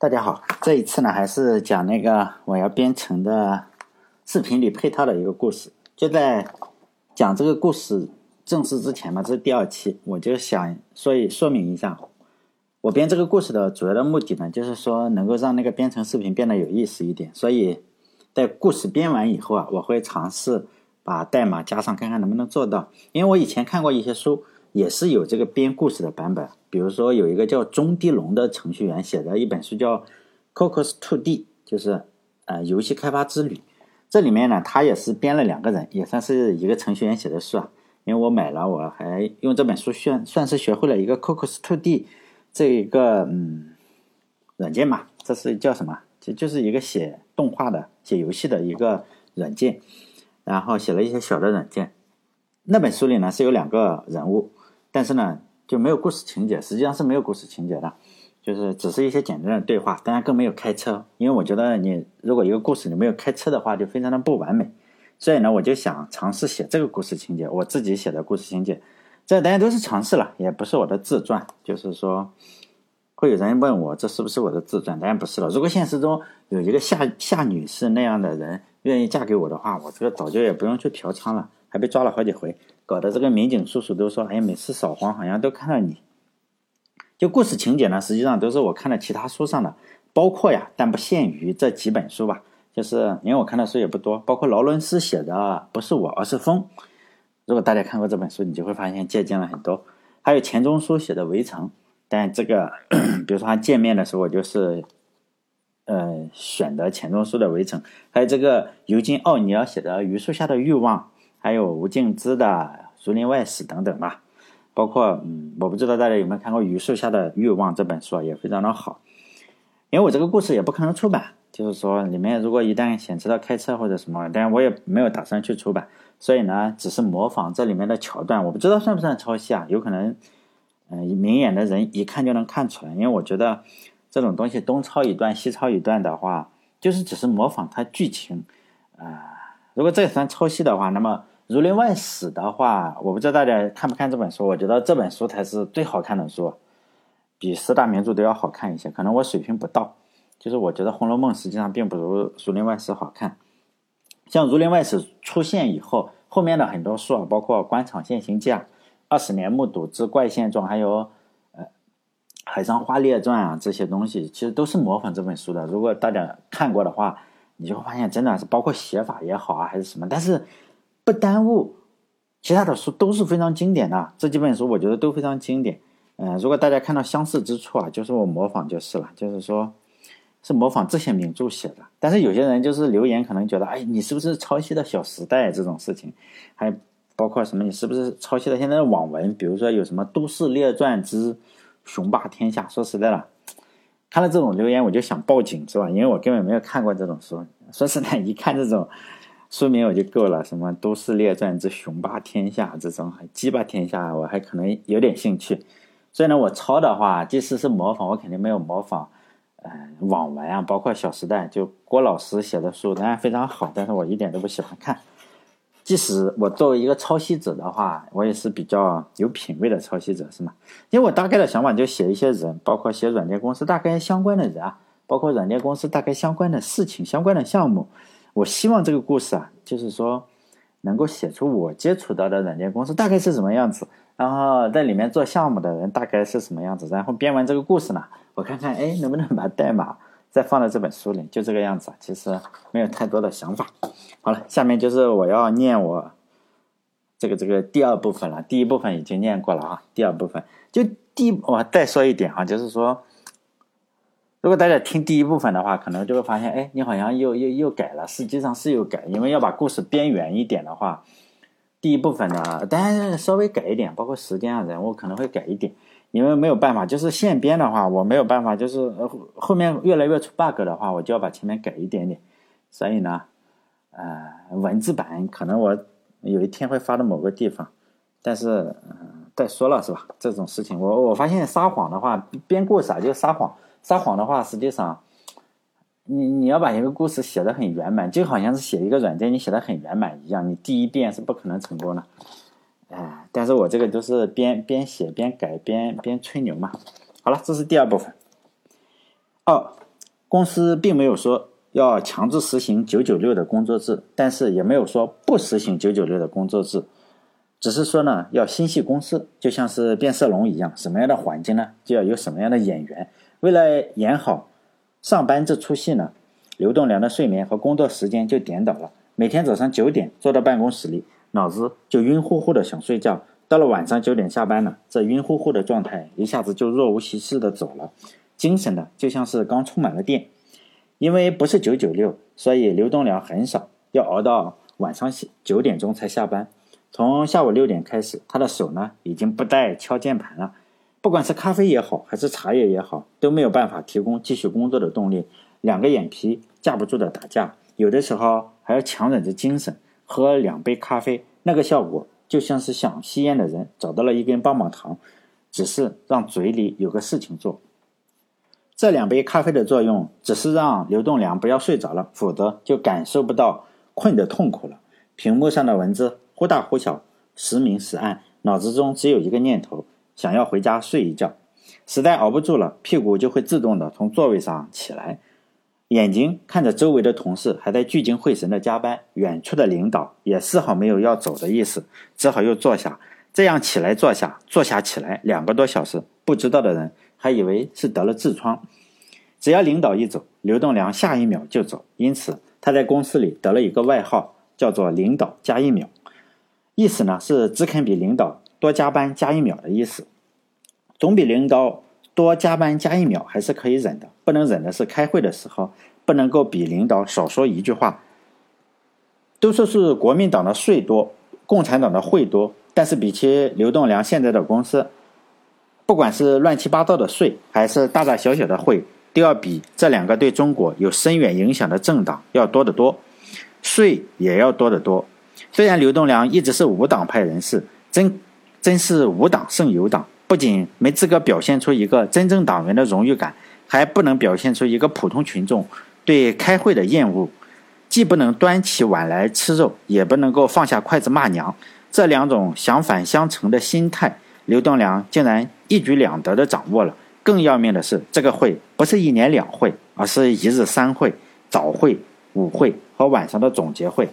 大家好，这一次呢还是讲那个我要编程的视频里配套的一个故事。就在讲这个故事正式之前嘛，这是第二期，我就想说一说明一下，我编这个故事的主要的目的呢，就是说能够让那个编程视频变得有意思一点。所以在故事编完以后啊，我会尝试把代码加上，看看能不能做到。因为我以前看过一些书，也是有这个编故事的版本。比如说，有一个叫中地龙的程序员写的一本书，叫《Cocos To D》，就是呃游戏开发之旅。这里面呢，他也是编了两个人，也算是一个程序员写的书啊。因为我买了，我还用这本书算算是学会了一个 Cocos To D 这一个嗯软件嘛。这是叫什么？就就是一个写动画的、写游戏的一个软件。然后写了一些小的软件。那本书里呢是有两个人物，但是呢。就没有故事情节，实际上是没有故事情节的，就是只是一些简单的对话，当然更没有开车，因为我觉得你如果一个故事里没有开车的话，就非常的不完美。所以呢，我就想尝试写这个故事情节，我自己写的故事情节，这大家都是尝试了，也不是我的自传。就是说，会有人问我这是不是我的自传？当然不是了。如果现实中有一个夏夏女士那样的人愿意嫁给我的话，我这个早就也不用去嫖娼了，还被抓了好几回。搞得这个民警叔叔都说：“哎，每次扫黄好像都看到你。”就故事情节呢，实际上都是我看的其他书上的，包括呀，但不限于这几本书吧。就是因为我看的书也不多，包括劳伦斯写的《不是我，而是风》。如果大家看过这本书，你就会发现借鉴了很多。还有钱钟书写的《围城》，但这个，比如说他见面的时候，我就是，呃，选的钱钟书的《围城》。还有这个尤金·奥尼尔写的《榆树下的欲望》。还有吴敬之的《儒林外史》等等吧，包括嗯，我不知道大家有没有看过《榆树下的欲望》这本书，也非常的好。因为我这个故事也不可能出版，就是说里面如果一旦显示到开车或者什么，但是我也没有打算去出版，所以呢，只是模仿这里面的桥段，我不知道算不算抄袭啊？有可能，嗯，明眼的人一看就能看出来，因为我觉得这种东西东抄一段西抄一段的话，就是只是模仿它剧情啊。如果这也算抄袭的话，那么。《儒林外史》的话，我不知道大家看不看这本书。我觉得这本书才是最好看的书，比四大名著都要好看一些。可能我水平不到，就是我觉得《红楼梦》实际上并不如《儒林外史》好看。像《儒林外史》出现以后，后面的很多书啊，包括《官场现形记》啊，《二十年目睹之怪现状》，还有呃《海上花列传》啊，这些东西其实都是模仿这本书的。如果大家看过的话，你就会发现真的是包括写法也好啊，还是什么，但是。不耽误，其他的书都是非常经典的。这几本书我觉得都非常经典。嗯，如果大家看到相似之处啊，就是我模仿就是了，就是说，是模仿这些名著写的。但是有些人就是留言，可能觉得，哎，你是不是抄袭的《小时代》这种事情？还包括什么？你是不是抄袭了现在的网文？比如说有什么《都市列传之雄霸天下》？说实在的，看了这种留言，我就想报警，是吧？因为我根本没有看过这种书。说实在，一看这种。书名我就够了，什么《都市列传之雄霸天下》这种，还鸡霸天下，我还可能有点兴趣。所以呢，我抄的话，即使是模仿，我肯定没有模仿，呃，网文啊，包括《小时代》，就郭老师写的书，当然非常好，但是我一点都不喜欢看。即使我作为一个抄袭者的话，我也是比较有品位的抄袭者，是吗？因为我大概的想法就写一些人，包括写软件公司大概相关的人啊，包括软件公司大概相关的事情、相关的项目。我希望这个故事啊，就是说能够写出我接触到的软件公司大概是什么样子，然后在里面做项目的人大概是什么样子，然后编完这个故事呢，我看看哎能不能把代码再放到这本书里，就这个样子。其实没有太多的想法。好了，下面就是我要念我这个这个第二部分了。第一部分已经念过了啊，第二部分就第我再说一点啊，就是说。如果大家听第一部分的话，可能就会发现，哎，你好像又又又改了。实际上是有改，因为要把故事编圆一点的话，第一部分呢，当然稍微改一点，包括时间啊、人物可能会改一点，因为没有办法，就是现编的话，我没有办法，就是后面越来越出 bug 的话，我就要把前面改一点点。所以呢，呃，文字版可能我有一天会发到某个地方，但是嗯，再说了是吧？这种事情，我我发现撒谎的话，编故事啊就撒谎。撒谎的话，实际上，你你要把一个故事写的很圆满，就好像是写一个软件，你写的很圆满一样，你第一遍是不可能成功的。哎，但是我这个都是边边写边改边边吹牛嘛。好了，这是第二部分。哦，公司并没有说要强制实行九九六的工作制，但是也没有说不实行九九六的工作制，只是说呢要心系公司，就像是变色龙一样，什么样的环境呢，就要有什么样的演员。为了演好上班这出戏呢，刘栋梁的睡眠和工作时间就颠倒了。每天早上九点坐到办公室里，脑子就晕乎乎的想睡觉。到了晚上九点下班了，这晕乎乎的状态一下子就若无其事的走了，精神的就像是刚充满了电。因为不是九九六，所以刘栋梁很少要熬到晚上九点钟才下班。从下午六点开始，他的手呢已经不带敲键盘了，不管是咖啡也好，还是茶叶也好，都没有办法提供继续工作的动力。两个眼皮架不住的打架，有的时候还要强忍着精神喝两杯咖啡，那个效果。就像是想吸烟的人找到了一根棒棒糖，只是让嘴里有个事情做。这两杯咖啡的作用，只是让刘栋梁不要睡着了，否则就感受不到困的痛苦了。屏幕上的文字忽大忽小，时明时暗，脑子中只有一个念头：想要回家睡一觉。实在熬不住了，屁股就会自动的从座位上起来。眼睛看着周围的同事还在聚精会神的加班，远处的领导也丝毫没有要走的意思，只好又坐下。这样起来坐下，坐下起来，两个多小时，不知道的人还以为是得了痔疮。只要领导一走，刘栋梁下一秒就走，因此他在公司里得了一个外号，叫做“领导加一秒”，意思呢是只肯比领导多加班加一秒的意思，总比领导。多加班加一秒还是可以忍的，不能忍的是开会的时候不能够比领导少说一句话。都说是国民党的税多，共产党的会多，但是比起刘栋梁现在的公司，不管是乱七八糟的税，还是大大小小的会，都要比这两个对中国有深远影响的政党要多得多，税也要多得多。虽然刘栋梁一直是无党派人士，真真是无党胜有党。不仅没资格表现出一个真正党员的荣誉感，还不能表现出一个普通群众对开会的厌恶，既不能端起碗来吃肉，也不能够放下筷子骂娘，这两种相反相成的心态，刘栋梁竟然一举两得的掌握了。更要命的是，这个会不是一年两会，而是一日三会：早会、午会和晚上的总结会。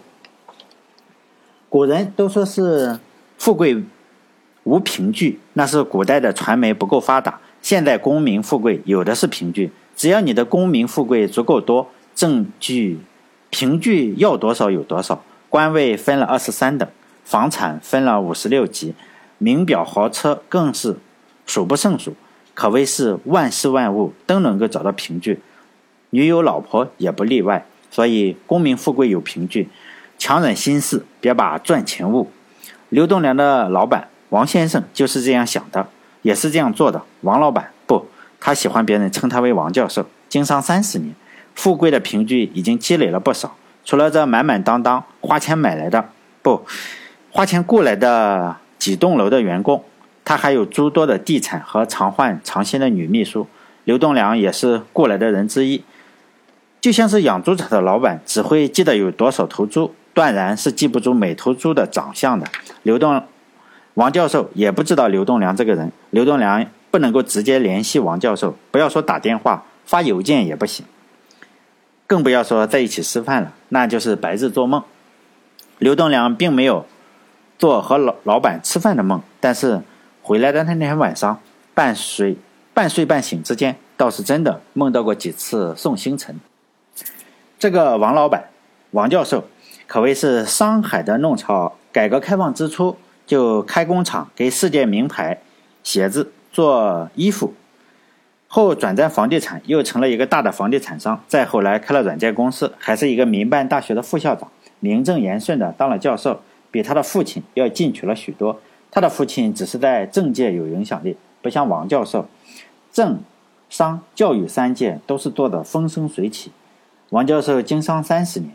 古人都说是富贵。无凭据，那是古代的传媒不够发达。现在功名富贵有的是凭据，只要你的功名富贵足够多，证据、凭据要多少有多少。官位分了二十三等，房产分了五十六级，名表豪车更是数不胜数，可谓是万事万物都能够找到凭据。女友老婆也不例外。所以功名富贵有凭据，强忍心事，别把赚钱误。刘栋梁的老板。王先生就是这样想的，也是这样做的。王老板不，他喜欢别人称他为王教授。经商三十年，富贵的凭据已经积累了不少。除了这满满当当花钱买来的，不，花钱雇来的几栋楼的员工，他还有诸多的地产和常换常新的女秘书。刘栋梁也是雇来的人之一。就像是养猪场的老板，只会记得有多少头猪，断然是记不住每头猪的长相的。刘栋。王教授也不知道刘栋梁这个人，刘栋梁不能够直接联系王教授，不要说打电话、发邮件也不行，更不要说在一起吃饭了，那就是白日做梦。刘栋梁并没有做和老老板吃饭的梦，但是回来的那天晚上，半睡半睡半醒之间，倒是真的梦到过几次宋星辰。这个王老板，王教授，可谓是上海的弄潮。改革开放之初。就开工厂给世界名牌鞋子做衣服，后转战房地产，又成了一个大的房地产商。再后来开了软件公司，还是一个民办大学的副校长，名正言顺的当了教授，比他的父亲要进取了许多。他的父亲只是在政界有影响力，不像王教授，政、商、教育三界都是做的风生水起。王教授经商三十年，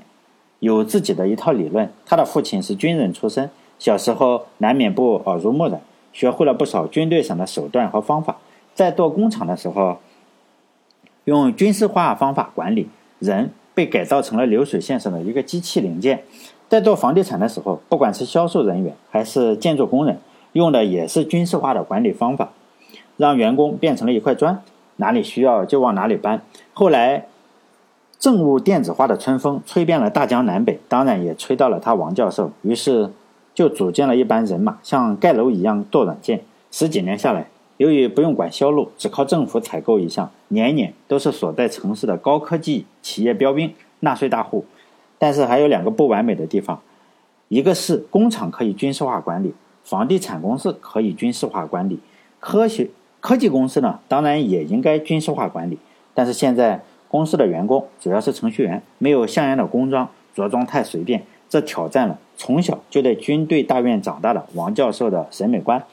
有自己的一套理论。他的父亲是军人出身。小时候难免不耳濡目染，学会了不少军队上的手段和方法。在做工厂的时候，用军事化方法管理，人被改造成了流水线上的一个机器零件。在做房地产的时候，不管是销售人员还是建筑工人，用的也是军事化的管理方法，让员工变成了一块砖，哪里需要就往哪里搬。后来政务电子化的春风吹遍了大江南北，当然也吹到了他王教授。于是就组建了一班人马，像盖楼一样做软件。十几年下来，由于不用管销路，只靠政府采购一项，年年都是所在城市的高科技企业标兵、纳税大户。但是还有两个不完美的地方，一个是工厂可以军事化管理，房地产公司可以军事化管理，科学科技公司呢，当然也应该军事化管理。但是现在。公司的员工主要是程序员，没有像样的工装，着装太随便，这挑战了从小就在军队大院长大的王教授的审美观。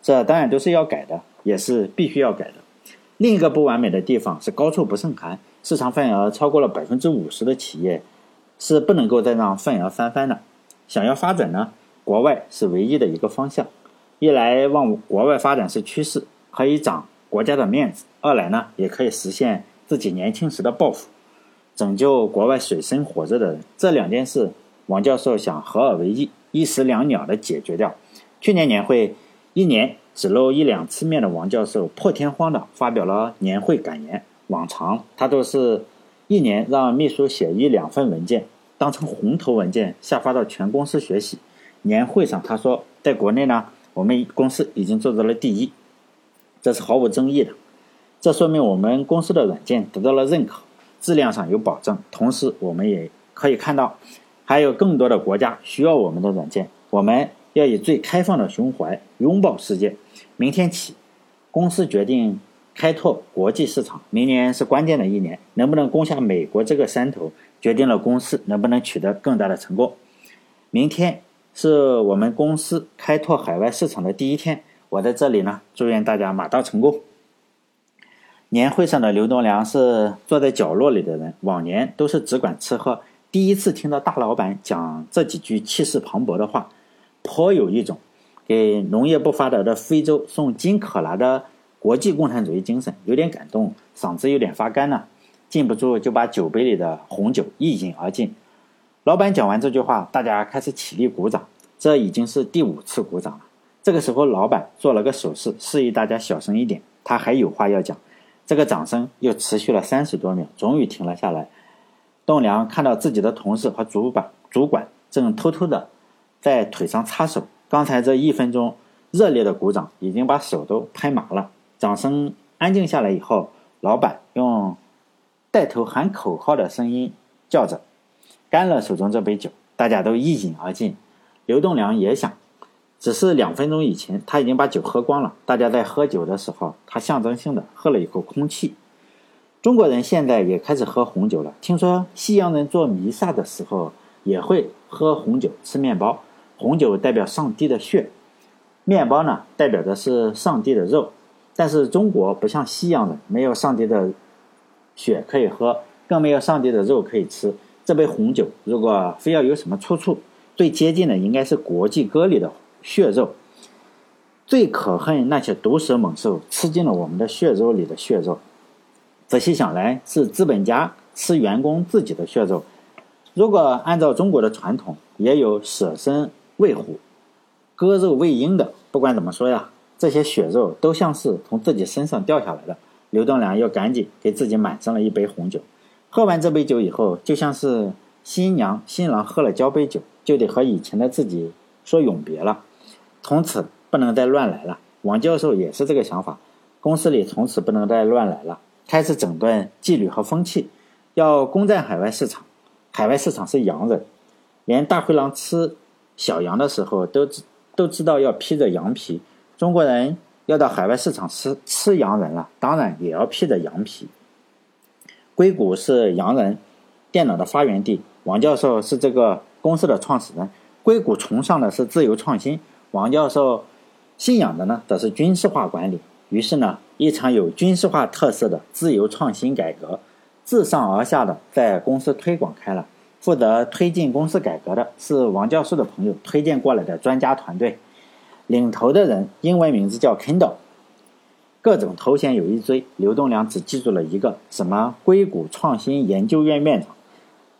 这当然都是要改的，也是必须要改的。另一个不完美的地方是高处不胜寒，市场份额超过了百分之五十的企业是不能够再让份额翻番的。想要发展呢，国外是唯一的一个方向。一来往国外发展是趋势，可以长国家的面子；二来呢，也可以实现。自己年轻时的抱负，拯救国外水深火热的人，这两件事，王教授想合二为一，一石两鸟的解决掉。去年年会，一年只露一两次面的王教授破天荒的发表了年会感言。往常他都是一年让秘书写一两份文件，当成红头文件下发到全公司学习。年会上他说，在国内呢，我们公司已经做到了第一，这是毫无争议的。这说明我们公司的软件得到了认可，质量上有保证。同时，我们也可以看到，还有更多的国家需要我们的软件。我们要以最开放的胸怀拥抱世界。明天起，公司决定开拓国际市场。明年是关键的一年，能不能攻下美国这个山头，决定了公司能不能取得更大的成功。明天是我们公司开拓海外市场的第一天。我在这里呢，祝愿大家马到成功。年会上的刘东良是坐在角落里的人，往年都是只管吃喝。第一次听到大老板讲这几句气势磅礴的话，颇有一种给农业不发达的非洲送金可拉的国际共产主义精神，有点感动，嗓子有点发干了，禁不住就把酒杯里的红酒一饮而尽。老板讲完这句话，大家开始起立鼓掌，这已经是第五次鼓掌了。这个时候，老板做了个手势，示意大家小声一点，他还有话要讲。这个掌声又持续了三十多秒，终于停了下来。栋梁看到自己的同事和主管主管正偷偷的在腿上擦手。刚才这一分钟热烈的鼓掌已经把手都拍麻了。掌声安静下来以后，老板用带头喊口号的声音叫着：“干了手中这杯酒！”大家都一饮而尽。刘栋梁也想。只是两分钟以前，他已经把酒喝光了。大家在喝酒的时候，他象征性的喝了一口空气。中国人现在也开始喝红酒了。听说西洋人做弥撒的时候也会喝红酒、吃面包。红酒代表上帝的血，面包呢代表的是上帝的肉。但是中国不像西洋人，没有上帝的血可以喝，更没有上帝的肉可以吃。这杯红酒如果非要有什么出处，最接近的应该是国际歌里的。血肉最可恨那些毒蛇猛兽吃进了我们的血肉里的血肉。仔细想来，是资本家吃员工自己的血肉。如果按照中国的传统，也有舍身喂虎、割肉喂鹰的。不管怎么说呀，这些血肉都像是从自己身上掉下来的。刘栋梁又赶紧给自己满上了一杯红酒。喝完这杯酒以后，就像是新娘新郎喝了交杯酒，就得和以前的自己说永别了。从此不能再乱来了。王教授也是这个想法，公司里从此不能再乱来了，开始整顿纪律和风气，要攻占海外市场。海外市场是洋人，连大灰狼吃小羊的时候都知都知道要披着羊皮。中国人要到海外市场吃吃洋人了，当然也要披着羊皮。硅谷是洋人电脑的发源地，王教授是这个公司的创始人。硅谷崇尚的是自由创新。王教授信仰的呢，则是军事化管理。于是呢，一场有军事化特色的自由创新改革，自上而下的在公司推广开了。负责推进公司改革的是王教授的朋友推荐过来的专家团队，领头的人英文名字叫 Kendall，各种头衔有一堆。刘栋梁只记住了一个，什么硅谷创新研究院院长。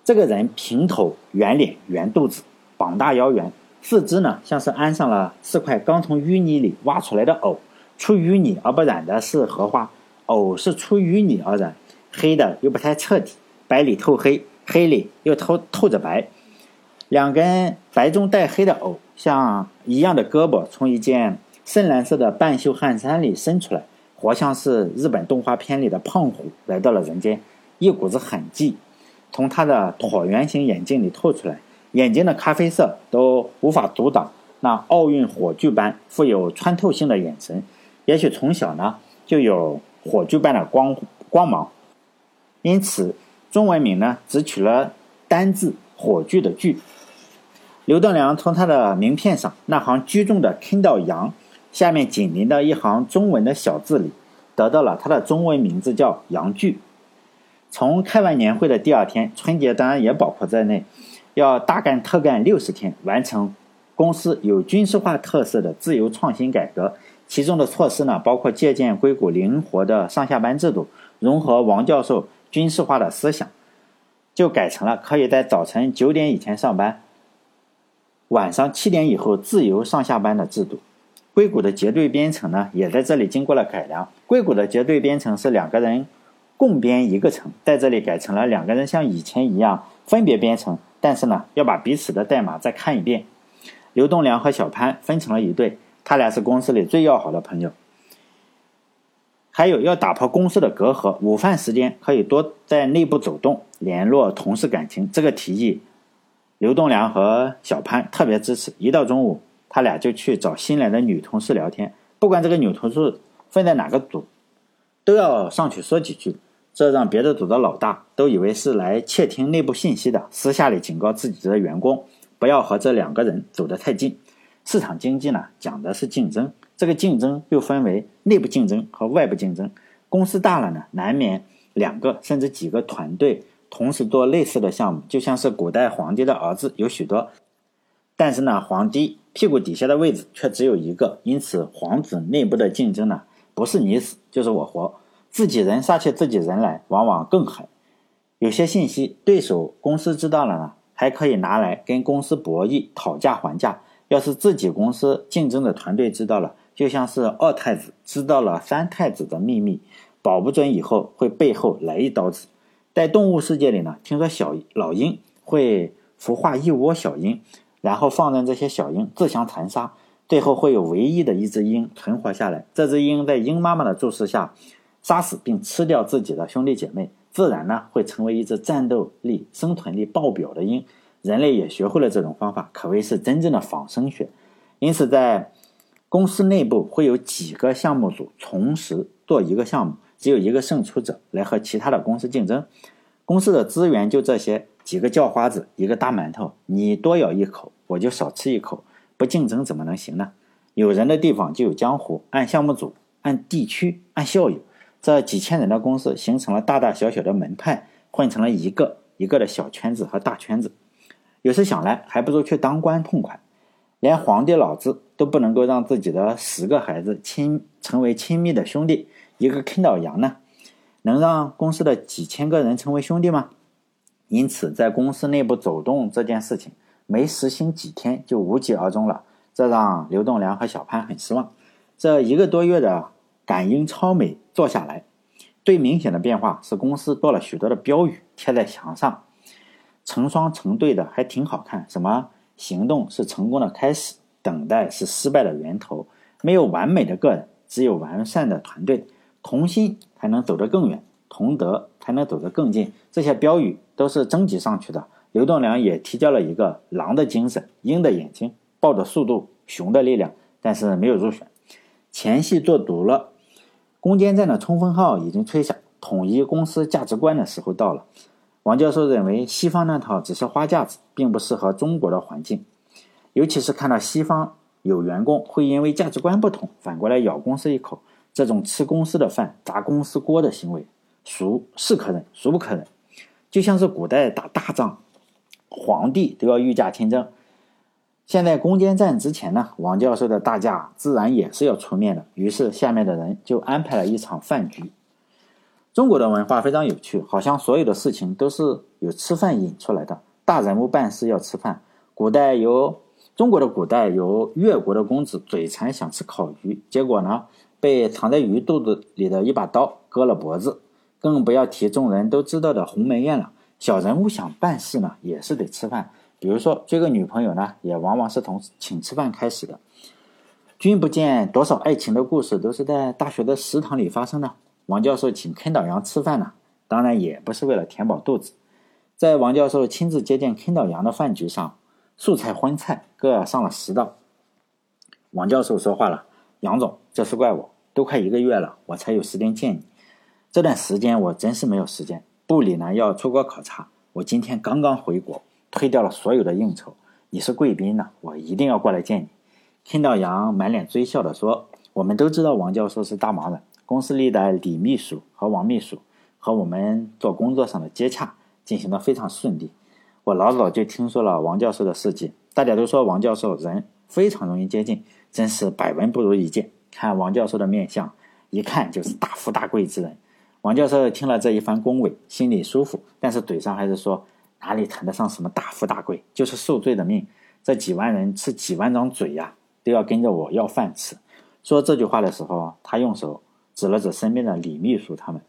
这个人平头、圆脸、圆肚子，膀大腰圆。四肢呢，像是安上了四块刚从淤泥里挖出来的藕，出淤泥而不染的是荷花，藕是出淤泥而染，黑的又不太彻底。白里透黑，黑里又透透着白。两根白中带黑的藕，像一样的胳膊，从一件深蓝色的半袖汗衫里伸出来，活像是日本动画片里的胖虎来到了人间。一股子狠劲从他的椭圆形眼睛里透出来，眼睛的咖啡色都无法阻挡那奥运火炬般富有穿透性的眼神。也许从小呢就有火炬般的光光芒，因此中文名呢只取了单字“火炬”的“炬”。刘栋梁从他的名片上那行居中的 “Kindle 杨”下面紧邻的一行中文的小字里，得到了他的中文名字叫杨炬。从开完年会的第二天，春节当然也包括在内，要大干特干六十天，完成公司有军事化特色的自由创新改革。其中的措施呢，包括借鉴硅谷灵活的上下班制度，融合王教授军事化的思想，就改成了可以在早晨九点以前上班，晚上七点以后自由上下班的制度。硅谷的结对编程呢，也在这里经过了改良。硅谷的结对编程是两个人。共编一个程，在这里改成了两个人像以前一样分别编程，但是呢，要把彼此的代码再看一遍。刘栋梁和小潘分成了一队，他俩是公司里最要好的朋友。还有要打破公司的隔阂，午饭时间可以多在内部走动，联络同事感情。这个提议，刘栋梁和小潘特别支持。一到中午，他俩就去找新来的女同事聊天，不管这个女同事分在哪个组，都要上去说几句。这让别的组的老大都以为是来窃听内部信息的，私下里警告自己的员工不要和这两个人走得太近。市场经济呢，讲的是竞争，这个竞争又分为内部竞争和外部竞争。公司大了呢，难免两个甚至几个团队同时做类似的项目，就像是古代皇帝的儿子有许多，但是呢，皇帝屁股底下的位置却只有一个，因此皇子内部的竞争呢，不是你死就是我活。自己人杀起自己人来，往往更狠。有些信息，对手公司知道了呢，还可以拿来跟公司博弈、讨价还价。要是自己公司竞争的团队知道了，就像是二太子知道了三太子的秘密，保不准以后会背后来一刀子。在动物世界里呢，听说小老鹰会孵化一窝小鹰，然后放任这些小鹰自相残杀，最后会有唯一的一只鹰存活下来。这只鹰在鹰妈妈的注视下。杀死并吃掉自己的兄弟姐妹，自然呢会成为一只战斗力、生存力爆表的鹰。人类也学会了这种方法，可谓是真正的仿生学。因此，在公司内部会有几个项目组同时做一个项目，只有一个胜出者来和其他的公司竞争。公司的资源就这些几个叫花子，一个大馒头，你多咬一口，我就少吃一口。不竞争怎么能行呢？有人的地方就有江湖，按项目组、按地区、按校友。这几千人的公司形成了大大小小的门派，混成了一个一个的小圈子和大圈子。有时想来，还不如去当官痛快。连皇帝老子都不能够让自己的十个孩子亲成为亲密的兄弟，一个啃老羊呢，能让公司的几千个人成为兄弟吗？因此，在公司内部走动这件事情，没实行几天就无疾而终了，这让刘栋梁和小潘很失望。这一个多月的。感应超美做下来，最明显的变化是公司多了许多的标语贴在墙上，成双成对的，还挺好看。什么行动是成功的开始，等待是失败的源头。没有完美的个人，只有完善的团队。同心才能走得更远，同德才能走得更近。这些标语都是征集上去的。刘栋梁也提交了一个狼的精神、鹰的眼睛、豹的速度、熊的力量，但是没有入选。前戏做足了。攻坚战的冲锋号已经吹响，统一公司价值观的时候到了。王教授认为，西方那套只是花架子，并不适合中国的环境。尤其是看到西方有员工会因为价值观不同，反过来咬公司一口，这种吃公司的饭、砸公司锅的行为，孰是可忍，孰不可忍？就像是古代打大仗，皇帝都要御驾亲征。现在攻坚战之前呢，王教授的大驾自然也是要出面的。于是下面的人就安排了一场饭局。中国的文化非常有趣，好像所有的事情都是有吃饭引出来的。大人物办事要吃饭。古代有中国的古代有越国的公子嘴馋想吃烤鱼，结果呢被藏在鱼肚子里的一把刀割了脖子。更不要提众人都知道的鸿门宴了。小人物想办事呢，也是得吃饭。比如说追个女朋友呢，也往往是从请吃饭开始的。君不见多少爱情的故事都是在大学的食堂里发生的。王教授请坑岛阳吃饭呢，当然也不是为了填饱肚子。在王教授亲自接见坑岛阳的饭局上，素菜荤菜各上了十道。王教授说话了：“杨总，这是怪我，都快一个月了，我才有时间见你。这段时间我真是没有时间。部里呢要出国考察，我今天刚刚回国，推掉了所有的应酬。你是贵宾呢，我一定要过来见你。”听到杨满脸追笑的说：“我们都知道王教授是大忙人，公司里的李秘书和王秘书和我们做工作上的接洽进行的非常顺利。我老早就听说了王教授的事迹，大家都说王教授人非常容易接近，真是百闻不如一见。看王教授的面相，一看就是大富大贵之人。”王教授听了这一番恭维，心里舒服，但是嘴上还是说：“哪里谈得上什么大富大贵，就是受罪的命。这几万人吃几万张嘴呀！”都要跟着我要饭吃。说这句话的时候，他用手指了指身边的李秘书他们，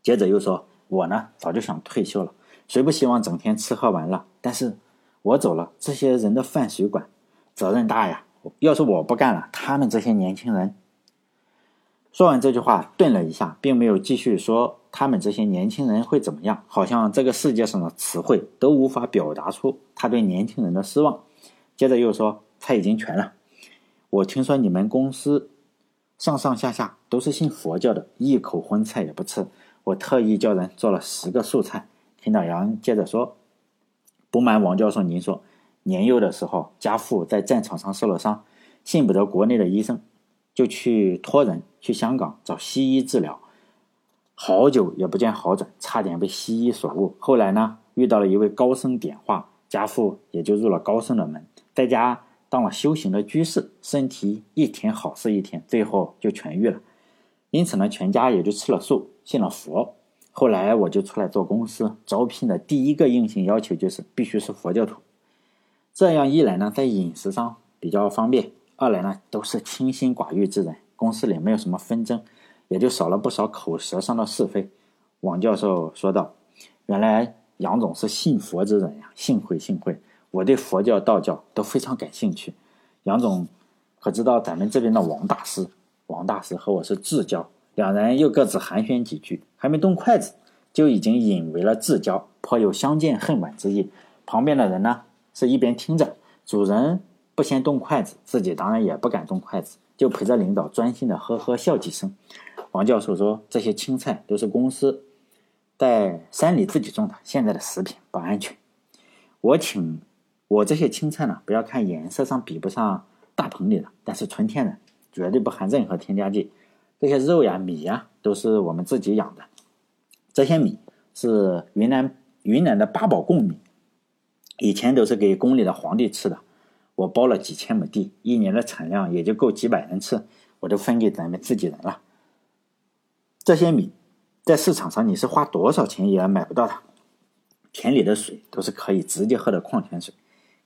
接着又说：“我呢，早就想退休了，谁不希望整天吃喝玩乐？但是我走了，这些人的饭谁管？责任大呀！要是我不干了，他们这些年轻人……”说完这句话，顿了一下，并没有继续说他们这些年轻人会怎么样，好像这个世界上的词汇都无法表达出他对年轻人的失望。接着又说。菜已经全了。我听说你们公司上上下下都是信佛教的，一口荤菜也不吃。我特意叫人做了十个素菜。听到杨接着说：“不瞒王教授您说，年幼的时候家父在战场上受了伤，信不得国内的医生，就去托人去香港找西医治疗，好久也不见好转，差点被西医所误。后来呢，遇到了一位高僧点化，家父也就入了高僧的门，在家。”当了修行的居士，身体一天好似一天，最后就痊愈了。因此呢，全家也就吃了素，信了佛。后来我就出来做公司，招聘的第一个硬性要求就是必须是佛教徒。这样一来呢，在饮食上比较方便；二来呢，都是清心寡欲之人，公司里没有什么纷争，也就少了不少口舌上的是非。王教授说道：“原来杨总是信佛之人呀，幸会幸会。”我对佛教、道教都非常感兴趣。杨总可知道咱们这边的王大师？王大师和我是至交，两人又各自寒暄几句，还没动筷子，就已经引为了至交，颇有相见恨晚之意。旁边的人呢，是一边听着，主人不先动筷子，自己当然也不敢动筷子，就陪着领导专心的呵呵笑几声。王教授说：“这些青菜都是公司在山里自己种的，现在的食品不安全。”我请。我这些青菜呢，不要看颜色上比不上大棚里的，但是纯天然，绝对不含任何添加剂。这些肉呀、米呀，都是我们自己养的。这些米是云南云南的八宝贡米，以前都是给宫里的皇帝吃的。我包了几千亩地，一年的产量也就够几百人吃，我都分给咱们自己人了。这些米在市场上你是花多少钱也买不到的，田里的水都是可以直接喝的矿泉水。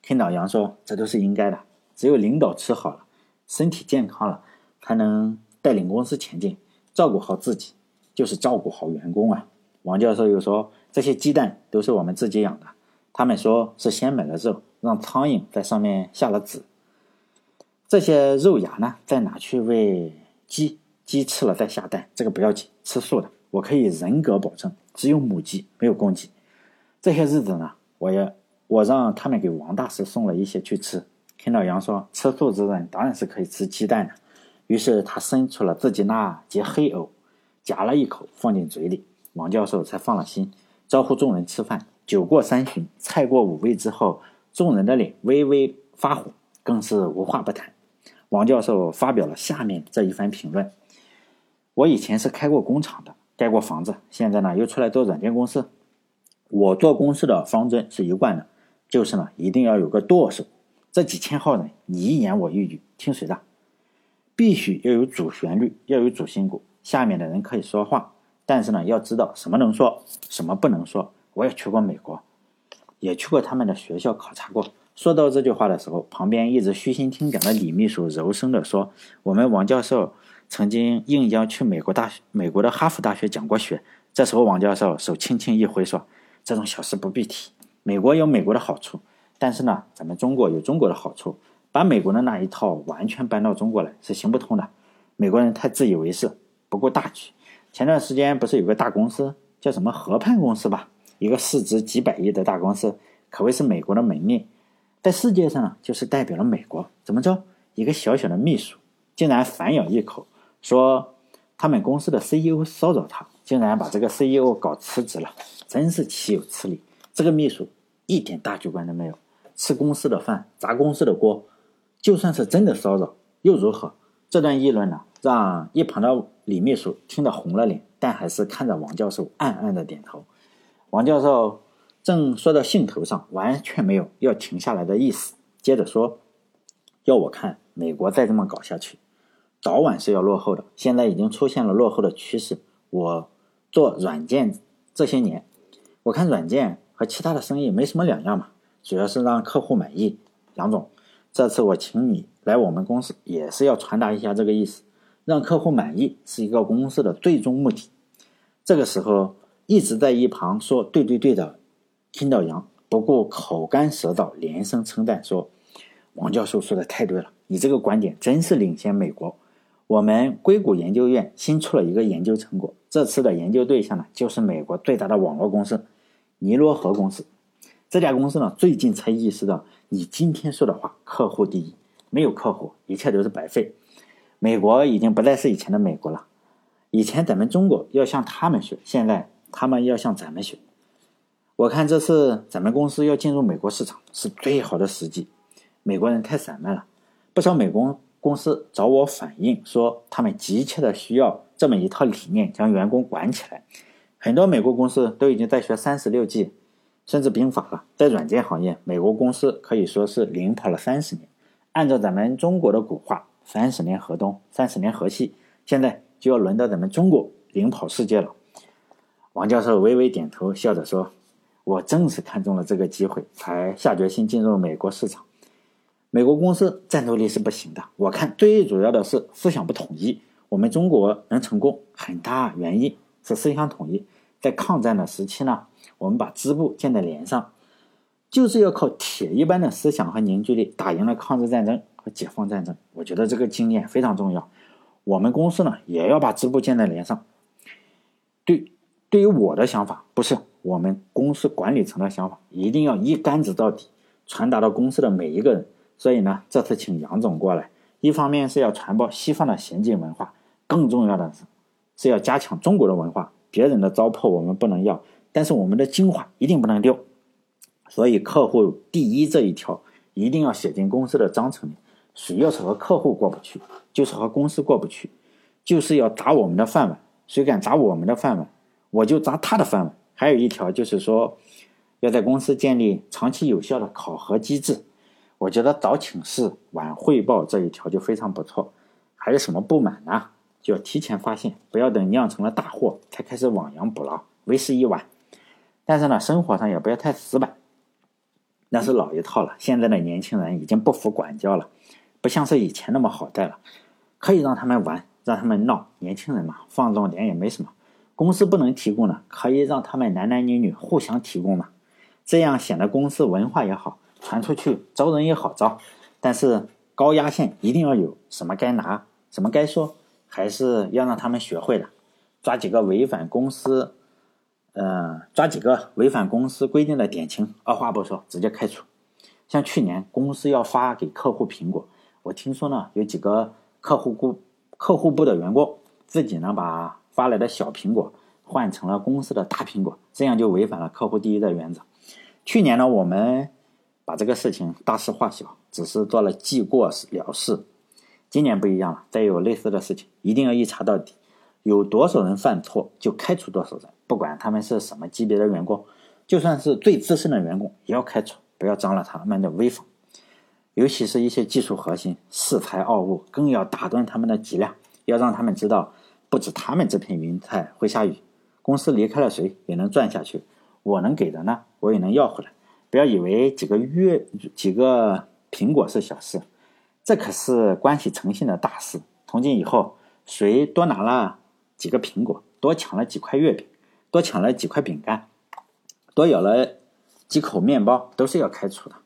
听老杨说：“这都是应该的，只有领导吃好了，身体健康了，才能带领公司前进。照顾好自己，就是照顾好员工啊。”王教授又说：“这些鸡蛋都是我们自己养的，他们说是先买了肉，让苍蝇在上面下了籽，这些肉芽呢，再拿去喂鸡，鸡吃了再下蛋。这个不要紧，吃素的，我可以人格保证，只有母鸡，没有公鸡。这些日子呢，我也。”我让他们给王大师送了一些去吃。听到杨说吃素之人当然是可以吃鸡蛋的，于是他伸出了自己那截黑藕，夹了一口放进嘴里。王教授才放了心，招呼众人吃饭。酒过三巡，菜过五味之后，众人的脸微微发红，更是无话不谈。王教授发表了下面这一番评论：我以前是开过工厂的，盖过房子，现在呢又出来做软件公司。我做公司的方针是一贯的。就是呢，一定要有个舵手。这几千号人，你一言我一语，听谁的？必须要有主旋律，要有主心骨。下面的人可以说话，但是呢，要知道什么能说，什么不能说。我也去过美国，也去过他们的学校考察过。说到这句话的时候，旁边一直虚心听讲的李秘书柔声地说：“我们王教授曾经应邀去美国大学，美国的哈佛大学讲过学。”这时候，王教授手轻轻一挥说。这种小事不必提。美国有美国的好处，但是呢，咱们中国有中国的好处。把美国的那一套完全搬到中国来是行不通的。美国人太自以为是，不顾大局。前段时间不是有个大公司叫什么河畔公司吧？一个市值几百亿的大公司，可谓是美国的门面，在世界上呢，就是代表了美国。怎么着？一个小小的秘书竟然反咬一口，说他们公司的 CEO 骚扰他，竟然把这个 CEO 搞辞职了，真是岂有此理！这个秘书一点大局观都没有，吃公司的饭，砸公司的锅。就算是真的骚扰又如何？这段议论呢，让一旁的李秘书听得红了脸，但还是看着王教授暗暗的点头。王教授正说到兴头上，完全没有要停下来的意思，接着说：“要我看，美国再这么搞下去，早晚是要落后的。现在已经出现了落后的趋势。我做软件这些年，我看软件和其他的生意没什么两样嘛，主要是让客户满意。杨总。”这次我请你来我们公司，也是要传达一下这个意思，让客户满意是一个公司的最终目的。这个时候，一直在一旁说“对对对”的听到阳不顾口干舌燥，连声称赞说：“王教授说的太对了，你这个观点真是领先美国。我们硅谷研究院新出了一个研究成果，这次的研究对象呢，就是美国最大的网络公司尼罗河公司。这家公司呢，最近才意识到。”你今天说的话，客户第一，没有客户，一切都是白费。美国已经不再是以前的美国了，以前咱们中国要向他们学，现在他们要向咱们学。我看这次咱们公司要进入美国市场是最好的时机。美国人太散漫了，不少美国公司找我反映说，他们急切的需要这么一套理念，将员工管起来。很多美国公司都已经在学三十六计。甚至兵法了，在软件行业，美国公司可以说是领跑了三十年。按照咱们中国的古话，“三十年河东，三十年河西”，现在就要轮到咱们中国领跑世界了。王教授微微点头，笑着说：“我正是看中了这个机会，才下决心进入美国市场。美国公司战斗力是不行的，我看最主要的是思想不统一。我们中国能成功，很大原因是思想统一。在抗战的时期呢。”我们把支部建在连上，就是要靠铁一般的思想和凝聚力打赢了抗日战争和解放战争。我觉得这个经验非常重要。我们公司呢也要把支部建在连上。对，对于我的想法，不是我们公司管理层的想法，一定要一竿子到底，传达到公司的每一个人。所以呢，这次请杨总过来，一方面是要传播西方的先进文化，更重要的是是要加强中国的文化。别人的糟粕我们不能要。但是我们的精华一定不能丢，所以客户第一这一条一定要写进公司的章程里。谁要是和客户过不去，就是和公司过不去，就是要砸我们的饭碗。谁敢砸我们的饭碗，我就砸他的饭碗。还有一条就是说，要在公司建立长期有效的考核机制。我觉得早请示晚汇报这一条就非常不错。还有什么不满呢？就要提前发现，不要等酿成了大祸才开始亡羊补牢，为时已晚。但是呢，生活上也不要太死板，那是老一套了。现在的年轻人已经不服管教了，不像是以前那么好带了。可以让他们玩，让他们闹，年轻人嘛，放纵点也没什么。公司不能提供的，可以让他们男男女女互相提供嘛，这样显得公司文化也好，传出去招人也好招。但是高压线一定要有，什么该拿，什么该说，还是要让他们学会的。抓几个违反公司。嗯，抓几个违反公司规定的点勤，二话不说直接开除。像去年公司要发给客户苹果，我听说呢有几个客户部客户部的员工自己呢把发来的小苹果换成了公司的大苹果，这样就违反了客户第一的原则。去年呢我们把这个事情大事化小，只是做了记过了事。今年不一样了，再有类似的事情一定要一查到底。有多少人犯错，就开除多少人，不管他们是什么级别的员工，就算是最资深的员工，也要开除，不要脏了他们的威风。尤其是一些技术核心、恃才傲物，更要打断他们的脊梁，要让他们知道，不止他们这片云彩会下雨，公司离开了谁也能转下去。我能给的呢，我也能要回来。不要以为几个月、几个苹果是小事，这可是关系诚信的大事。从今以后，谁多拿了？几个苹果，多抢了几块月饼，多抢了几块饼干，多咬了几口面包都是要开除的。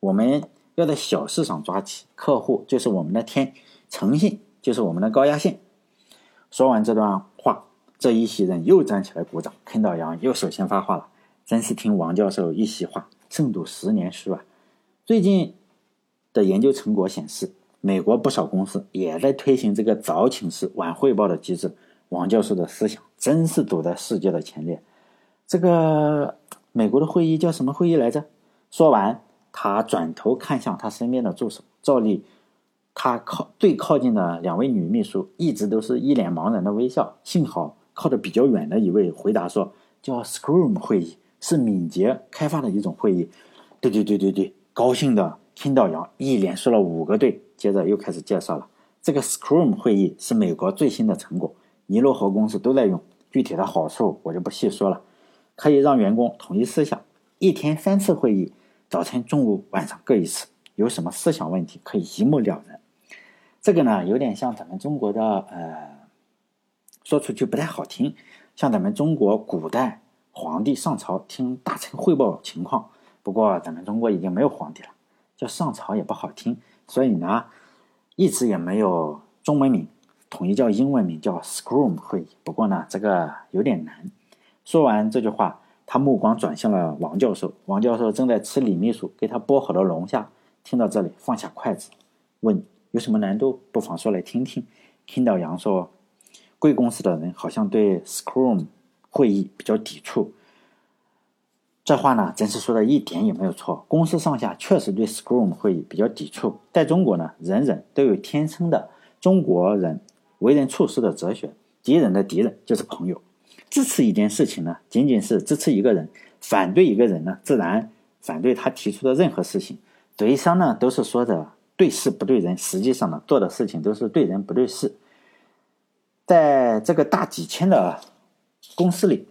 我们要在小事上抓起，客户就是我们的天，诚信就是我们的高压线。说完这段话，这一席人又站起来鼓掌，坑道阳又首先发话了：“真是听王教授一席话，胜读十年书啊！”最近的研究成果显示，美国不少公司也在推行这个早请示晚汇报的机制。王教授的思想真是走在世界的前列。这个美国的会议叫什么会议来着？说完，他转头看向他身边的助手，照例，他靠最靠近的两位女秘书一直都是一脸茫然的微笑。幸好靠得比较远的一位回答说：“叫 Scrum 会议，是敏捷开发的一种会议。”对对对对对，高兴的听到杨一连说了五个对，接着又开始介绍了这个 Scrum 会议是美国最新的成果。尼罗河公司都在用，具体的好处我就不细说了。可以让员工统一思想，一天三次会议，早晨、中午、晚上各一次。有什么思想问题可以一目了然。这个呢，有点像咱们中国的呃，说出去不太好听，像咱们中国古代皇帝上朝听大臣汇报情况。不过咱们中国已经没有皇帝了，上朝也不好听，所以呢，一直也没有中文名。统一叫英文名叫 Scrum 会议，不过呢，这个有点难。说完这句话，他目光转向了王教授。王教授正在吃李秘书给他剥好的龙虾，听到这里放下筷子，问：“有什么难度？不妨说来听听。”听到杨说：“贵公司的人好像对 Scrum 会议比较抵触。”这话呢，真是说的一点也没有错。公司上下确实对 Scrum 会议比较抵触。在中国呢，人人都有天生的中国人。为人处事的哲学，敌人的敌人就是朋友。支持一件事情呢，仅仅是支持一个人；反对一个人呢，自然反对他提出的任何事情。嘴上呢都是说的对事不对人，实际上呢做的事情都是对人不对事。在这个大几千的公司里，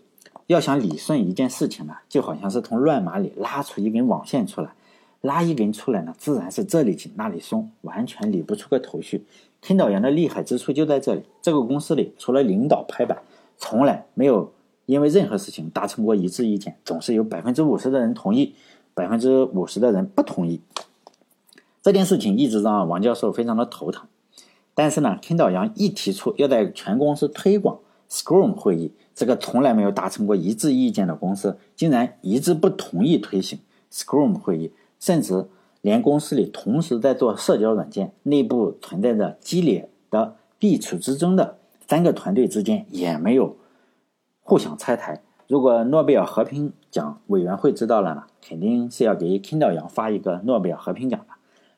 要想理顺一件事情呢，就好像是从乱麻里拉出一根网线出来，拉一根出来呢，自然是这里紧那里松，完全理不出个头绪。听导员的厉害之处就在这里。这个公司里，除了领导拍板，从来没有因为任何事情达成过一致意见，总是有百分之五十的人同意，百分之五十的人不同意。这件事情一直让王教授非常的头疼。但是呢，听导员一提出要在全公司推广 Scrum 会议，这个从来没有达成过一致意见的公司，竟然一致不同意推行 Scrum 会议，甚至。连公司里同时在做社交软件，内部存在着激烈的彼此之争的三个团队之间也没有互相拆台。如果诺贝尔和平奖委员会知道了呢，肯定是要给 Kindle 杨发一个诺贝尔和平奖的。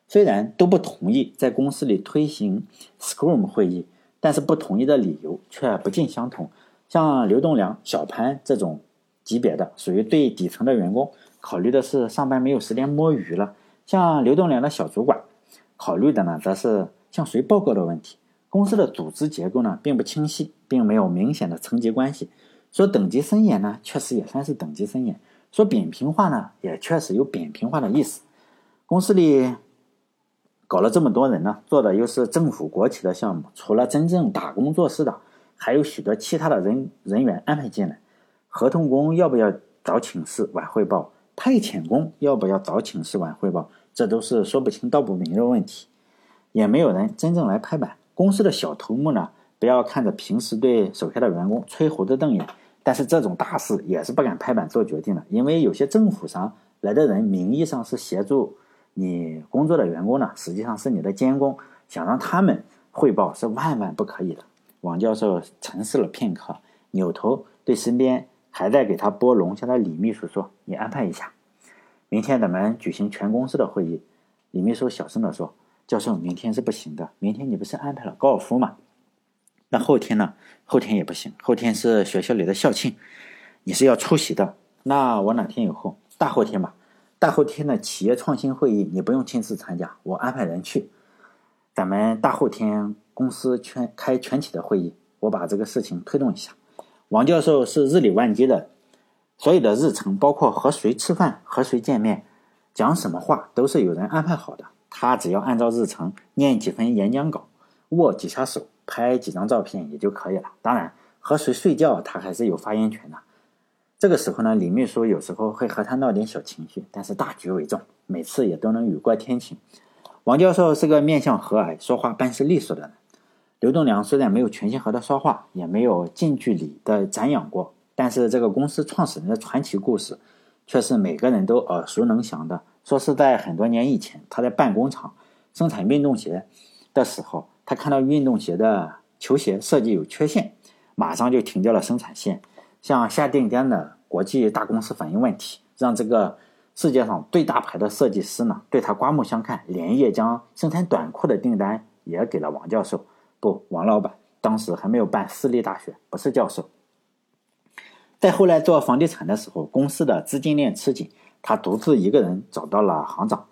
虽然都不同意在公司里推行 Scrum 会议，但是不同意的理由却不尽相同。像刘栋梁、小潘这种级别的，属于最底层的员工，考虑的是上班没有时间摸鱼了。像刘栋梁的小主管，考虑的呢，则是向谁报告的问题。公司的组织结构呢，并不清晰，并没有明显的层级关系。说等级森严呢，确实也算是等级森严；说扁平化呢，也确实有扁平化的意思。公司里搞了这么多人呢，做的又是政府国企的项目，除了真正打工做事的，还有许多其他的人人员安排进来。合同工要不要早请示晚汇报？派遣工要不要早请示晚汇报？这都是说不清道不明的问题，也没有人真正来拍板。公司的小头目呢，不要看着平时对手下的员工吹胡子瞪眼，但是这种大事也是不敢拍板做决定的，因为有些政府上来的人，名义上是协助你工作的员工呢，实际上是你的监工，想让他们汇报是万万不可以的。王教授沉思了片刻，扭头对身边。还在给他剥龙虾的李秘书说：“你安排一下，明天咱们举行全公司的会议。”李秘书小声的说：“教授，明天是不行的。明天你不是安排了高尔夫吗？那后天呢？后天也不行。后天是学校里的校庆，你是要出席的。那我哪天有空？大后天吧。大后天的企业创新会议你不用亲自参加，我安排人去。咱们大后天公司全开全体的会议，我把这个事情推动一下。”王教授是日理万机的，所有的日程，包括和谁吃饭、和谁见面、讲什么话，都是有人安排好的。他只要按照日程念几份演讲稿，握几下手，拍几张照片也就可以了。当然，和谁睡觉，他还是有发言权的。这个时候呢，李秘书有时候会和他闹点小情绪，但是大局为重，每次也都能雨过天晴。王教授是个面相和蔼、说话办事利索的人。刘栋梁虽然没有全心和他说话，也没有近距离的瞻仰过，但是这个公司创始人的传奇故事，却是每个人都耳熟能详的。说是在很多年以前，他在办工厂生产运动鞋的时候，他看到运动鞋的球鞋设计有缺陷，马上就停掉了生产线。向下订单的国际大公司反映问题，让这个世界上最大牌的设计师呢对他刮目相看，连夜将生产短裤的订单也给了王教授。不，王老板当时还没有办私立大学，不是教授。在后来做房地产的时候，公司的资金链吃紧，他独自一个人找到了行长，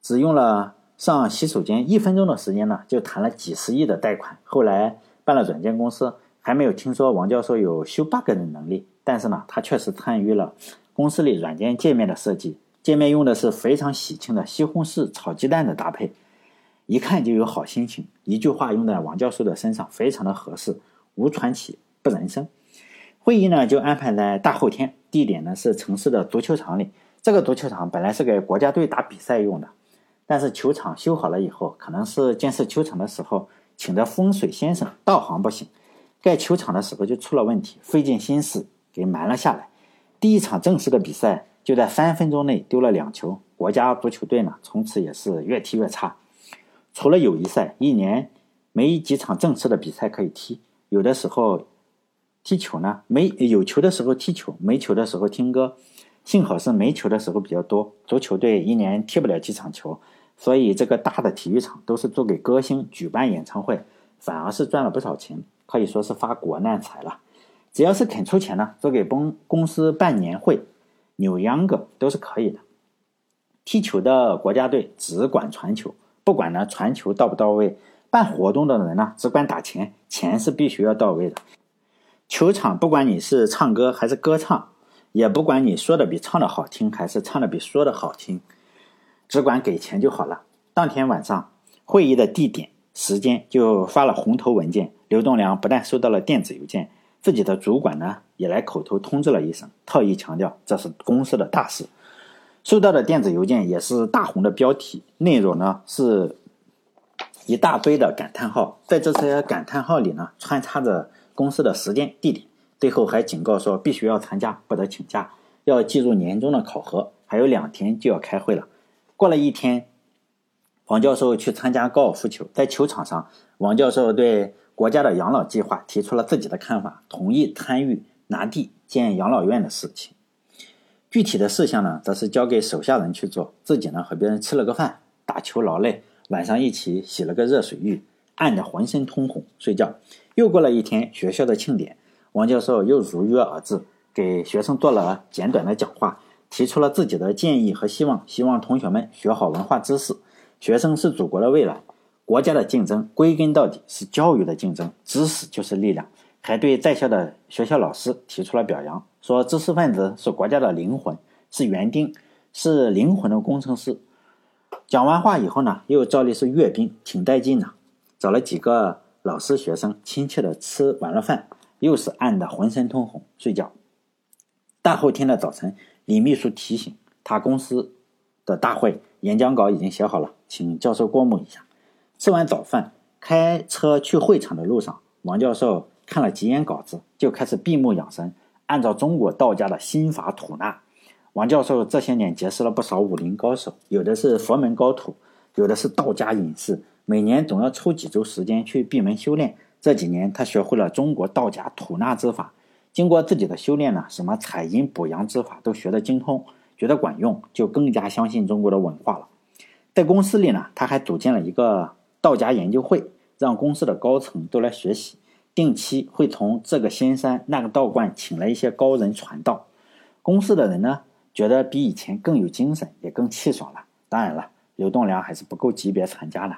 只用了上洗手间一分钟的时间呢，就谈了几十亿的贷款。后来办了软件公司。还没有听说王教授有修 bug 的能力，但是呢，他确实参与了公司里软件界面的设计。界面用的是非常喜庆的西红柿炒鸡蛋的搭配，一看就有好心情。一句话用在王教授的身上，非常的合适。无传奇不人生。会议呢就安排在大后天，地点呢是城市的足球场里。这个足球场本来是给国家队打比赛用的，但是球场修好了以后，可能是建设球场的时候请的风水先生道行不行。盖球场的时候就出了问题，费尽心思给瞒了下来。第一场正式的比赛就在三分钟内丢了两球，国家足球队呢从此也是越踢越差。除了友谊赛，一年没几场正式的比赛可以踢。有的时候踢球呢，没有球的时候踢球，没球的时候听歌。幸好是没球的时候比较多，足球队一年踢不了几场球，所以这个大的体育场都是租给歌星举办演唱会，反而是赚了不少钱。可以说是发国难财了，只要是肯出钱呢，租给公公司办年会、扭秧歌都是可以的。踢球的国家队只管传球，不管呢传球到不到位；办活动的人呢只管打钱，钱是必须要到位的。球场不管你是唱歌还是歌唱，也不管你说的比唱的好听还是唱的比说的好听，只管给钱就好了。当天晚上会议的地点。时间就发了红头文件。刘栋梁不但收到了电子邮件，自己的主管呢也来口头通知了一声，特意强调这是公司的大事。收到的电子邮件也是大红的标题，内容呢是一大堆的感叹号，在这些感叹号里呢穿插着公司的时间地点，最后还警告说必须要参加，不得请假，要记住年终的考核，还有两天就要开会了。过了一天。王教授去参加高尔夫球，在球场上，王教授对国家的养老计划提出了自己的看法，同意参与拿地建养老院的事情。具体的事项呢，则是交给手下人去做，自己呢和别人吃了个饭，打球劳累，晚上一起洗了个热水浴，按得浑身通红，睡觉。又过了一天，学校的庆典，王教授又如约而至，给学生做了简短的讲话，提出了自己的建议和希望，希望同学们学好文化知识。学生是祖国的未来，国家的竞争归根到底是教育的竞争，知识就是力量。还对在校的学校老师提出了表扬，说知识分子是国家的灵魂，是园丁，是灵魂的工程师。讲完话以后呢，又照例是阅兵，挺带劲的。找了几个老师、学生，亲切的吃完了饭，又是按的浑身通红，睡觉。大后天的早晨，李秘书提醒他公司的大会。演讲稿已经写好了，请教授过目一下。吃完早饭，开车去会场的路上，王教授看了几眼稿子，就开始闭目养神，按照中国道家的心法吐纳。王教授这些年结识了不少武林高手，有的是佛门高徒，有的是道家隐士，每年总要抽几周时间去闭门修炼。这几年，他学会了中国道家吐纳之法，经过自己的修炼呢，什么采阴补阳之法都学得精通。觉得管用，就更加相信中国的文化了。在公司里呢，他还组建了一个道家研究会，让公司的高层都来学习。定期会从这个仙山那个道观请来一些高人传道。公司的人呢，觉得比以前更有精神，也更气爽了。当然了，刘栋梁还是不够级别参加的。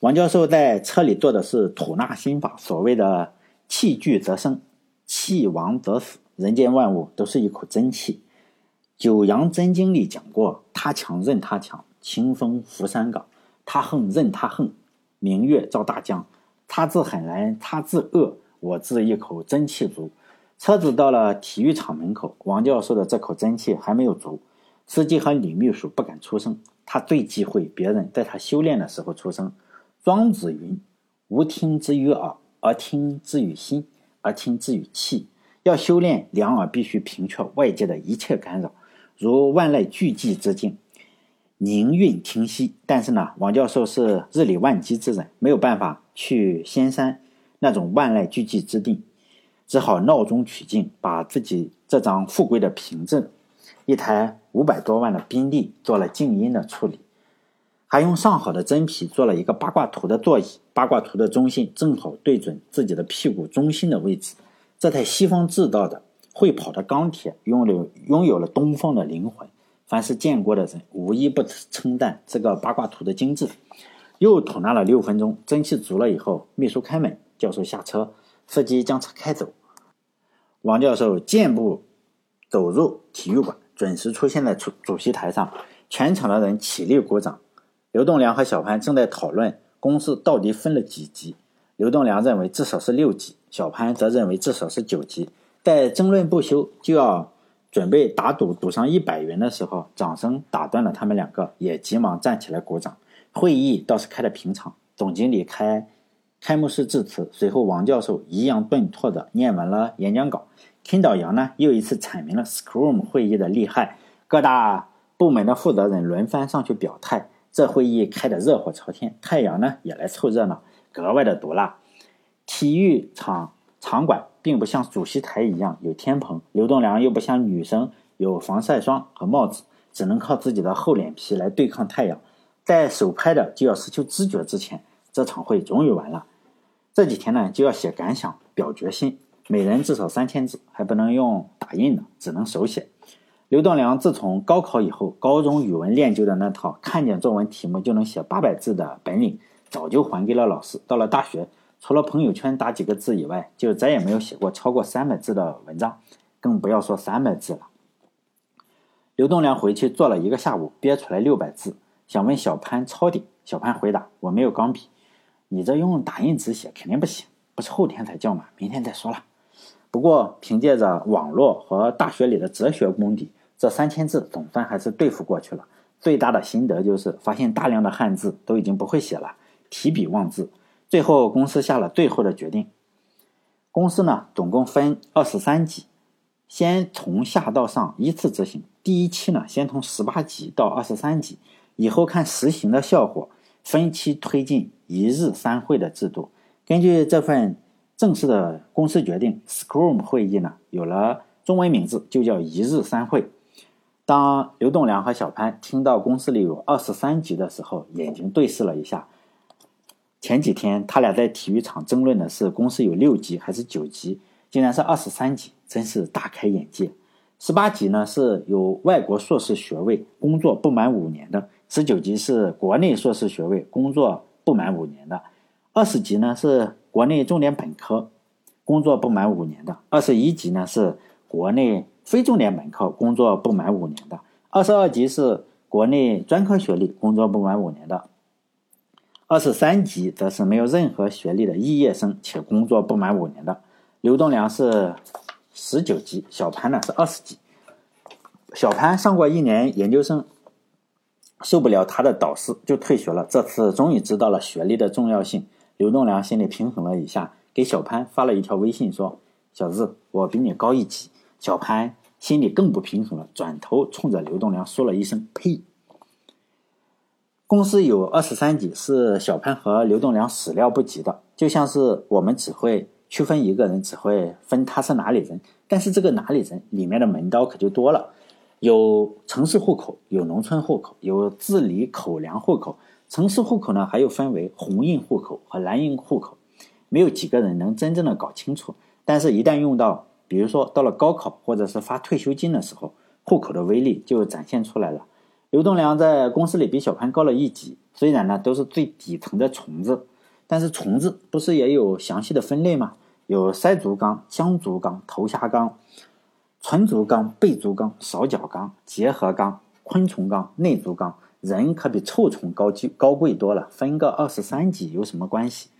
王教授在车里做的是吐纳心法，所谓的气聚则生，气亡则死。人间万物都是一口真气。《九阳真经》里讲过：“他强任他强，清风拂山岗；他横任他横，明月照大江。他自狠来他自恶，我自一口真气足。车子到了体育场门口，王教授的这口真气还没有足，司机和李秘书不敢出声。他最忌讳别人在他修炼的时候出声。庄子云：“无听之于耳，而听之于心，而听之于气。”要修炼，两耳必须平却外界的一切干扰，如万籁俱寂之境，宁韵听息。但是呢，王教授是日理万机之人，没有办法去仙山那种万籁俱寂之地。只好闹中取静，把自己这张富贵的凭证，一台五百多万的宾利做了静音的处理，还用上好的真皮做了一个八卦图的座椅，八卦图的中心正好对准自己的屁股中心的位置。这台西方制造的会跑的钢铁，拥有拥有了东方的灵魂。凡是见过的人，无一不称赞这个八卦图的精致。又吐纳了六分钟，真气足了以后，秘书开门，教授下车。司机将车开走，王教授健步走入体育馆，准时出现在主主席台上。全场的人起立鼓掌。刘栋梁和小潘正在讨论公司到底分了几级。刘栋梁认为至少是六级，小潘则认为至少是九级。在争论不休，就要准备打赌赌上一百元的时候，掌声打断了他们两个，也急忙站起来鼓掌。会议倒是开得平常，总经理开。开幕式致辞，随后王教授抑扬顿挫地念完了演讲稿。听导杨呢又一次阐明了 Scrum 会议的厉害，各大部门的负责人轮番上去表态。这会议开得热火朝天，太阳呢也来凑热闹，格外的毒辣。体育场场馆并不像主席台一样有天棚，刘栋梁又不像女生有防晒霜和帽子，只能靠自己的厚脸皮来对抗太阳。在首拍的就要失去知觉之前。这场会终于完了，这几天呢就要写感想、表决心，每人至少三千字，还不能用打印的，只能手写。刘栋梁自从高考以后，高中语文练就的那套看见作文题目就能写八百字的本领，早就还给了老师。到了大学，除了朋友圈打几个字以外，就再也没有写过超过三百字的文章，更不要说三百字了。刘栋梁回去做了一个下午，憋出来六百字，想问小潘抄底。小潘回答：“我没有钢笔。”你这用打印纸写肯定不行，不是后天才交吗？明天再说了。不过凭借着网络和大学里的哲学功底，这三千字总算还是对付过去了。最大的心得就是发现大量的汉字都已经不会写了，提笔忘字。最后公司下了最后的决定。公司呢总共分二十三级，先从下到上依次执行。第一期呢先从十八级到二十三级，以后看实行的效果。分期推进一日三会的制度。根据这份正式的公司决定，Scrum 会议呢有了中文名字，就叫一日三会。当刘栋梁和小潘听到公司里有二十三级的时候，眼睛对视了一下。前几天他俩在体育场争论的是公司有六级还是九级，竟然是二十三级，真是大开眼界。十八级呢是有外国硕士学位、工作不满五年的。十九级是国内硕士学位，工作不满五年的；二十级呢是国内重点本科，工作不满五年的；二十一级呢是国内非重点本科，工作不满五年的；二十二级是国内专科学历，工作不满五年的；二十三级则是没有任何学历的肄业生且工作不满五年的。刘栋梁是十九级，小潘呢是二十级。小潘上过一年研究生。受不了他的导师，就退学了。这次终于知道了学历的重要性，刘栋梁心里平衡了一下，给小潘发了一条微信说：“小子，我比你高一级。”小潘心里更不平衡了，转头冲着刘栋梁说了一声：“呸！”公司有二十三级，是小潘和刘栋梁始料不及的。就像是我们只会区分一个人，只会分他是哪里人，但是这个哪里人里面的门道可就多了。有城市户口，有农村户口，有自理口粮户口。城市户口呢，还有分为红印户口和蓝印户口，没有几个人能真正的搞清楚。但是，一旦用到，比如说到了高考或者是发退休金的时候，户口的威力就展现出来了。刘栋梁在公司里比小潘高了一级，虽然呢都是最底层的虫子，但是虫子不是也有详细的分类吗？有塞足纲、浆足纲、头虾纲。纯足纲、背足纲、少角纲、结合纲、昆虫纲、内足纲，人可比臭虫高级高贵多了。分个二十三级有什么关系？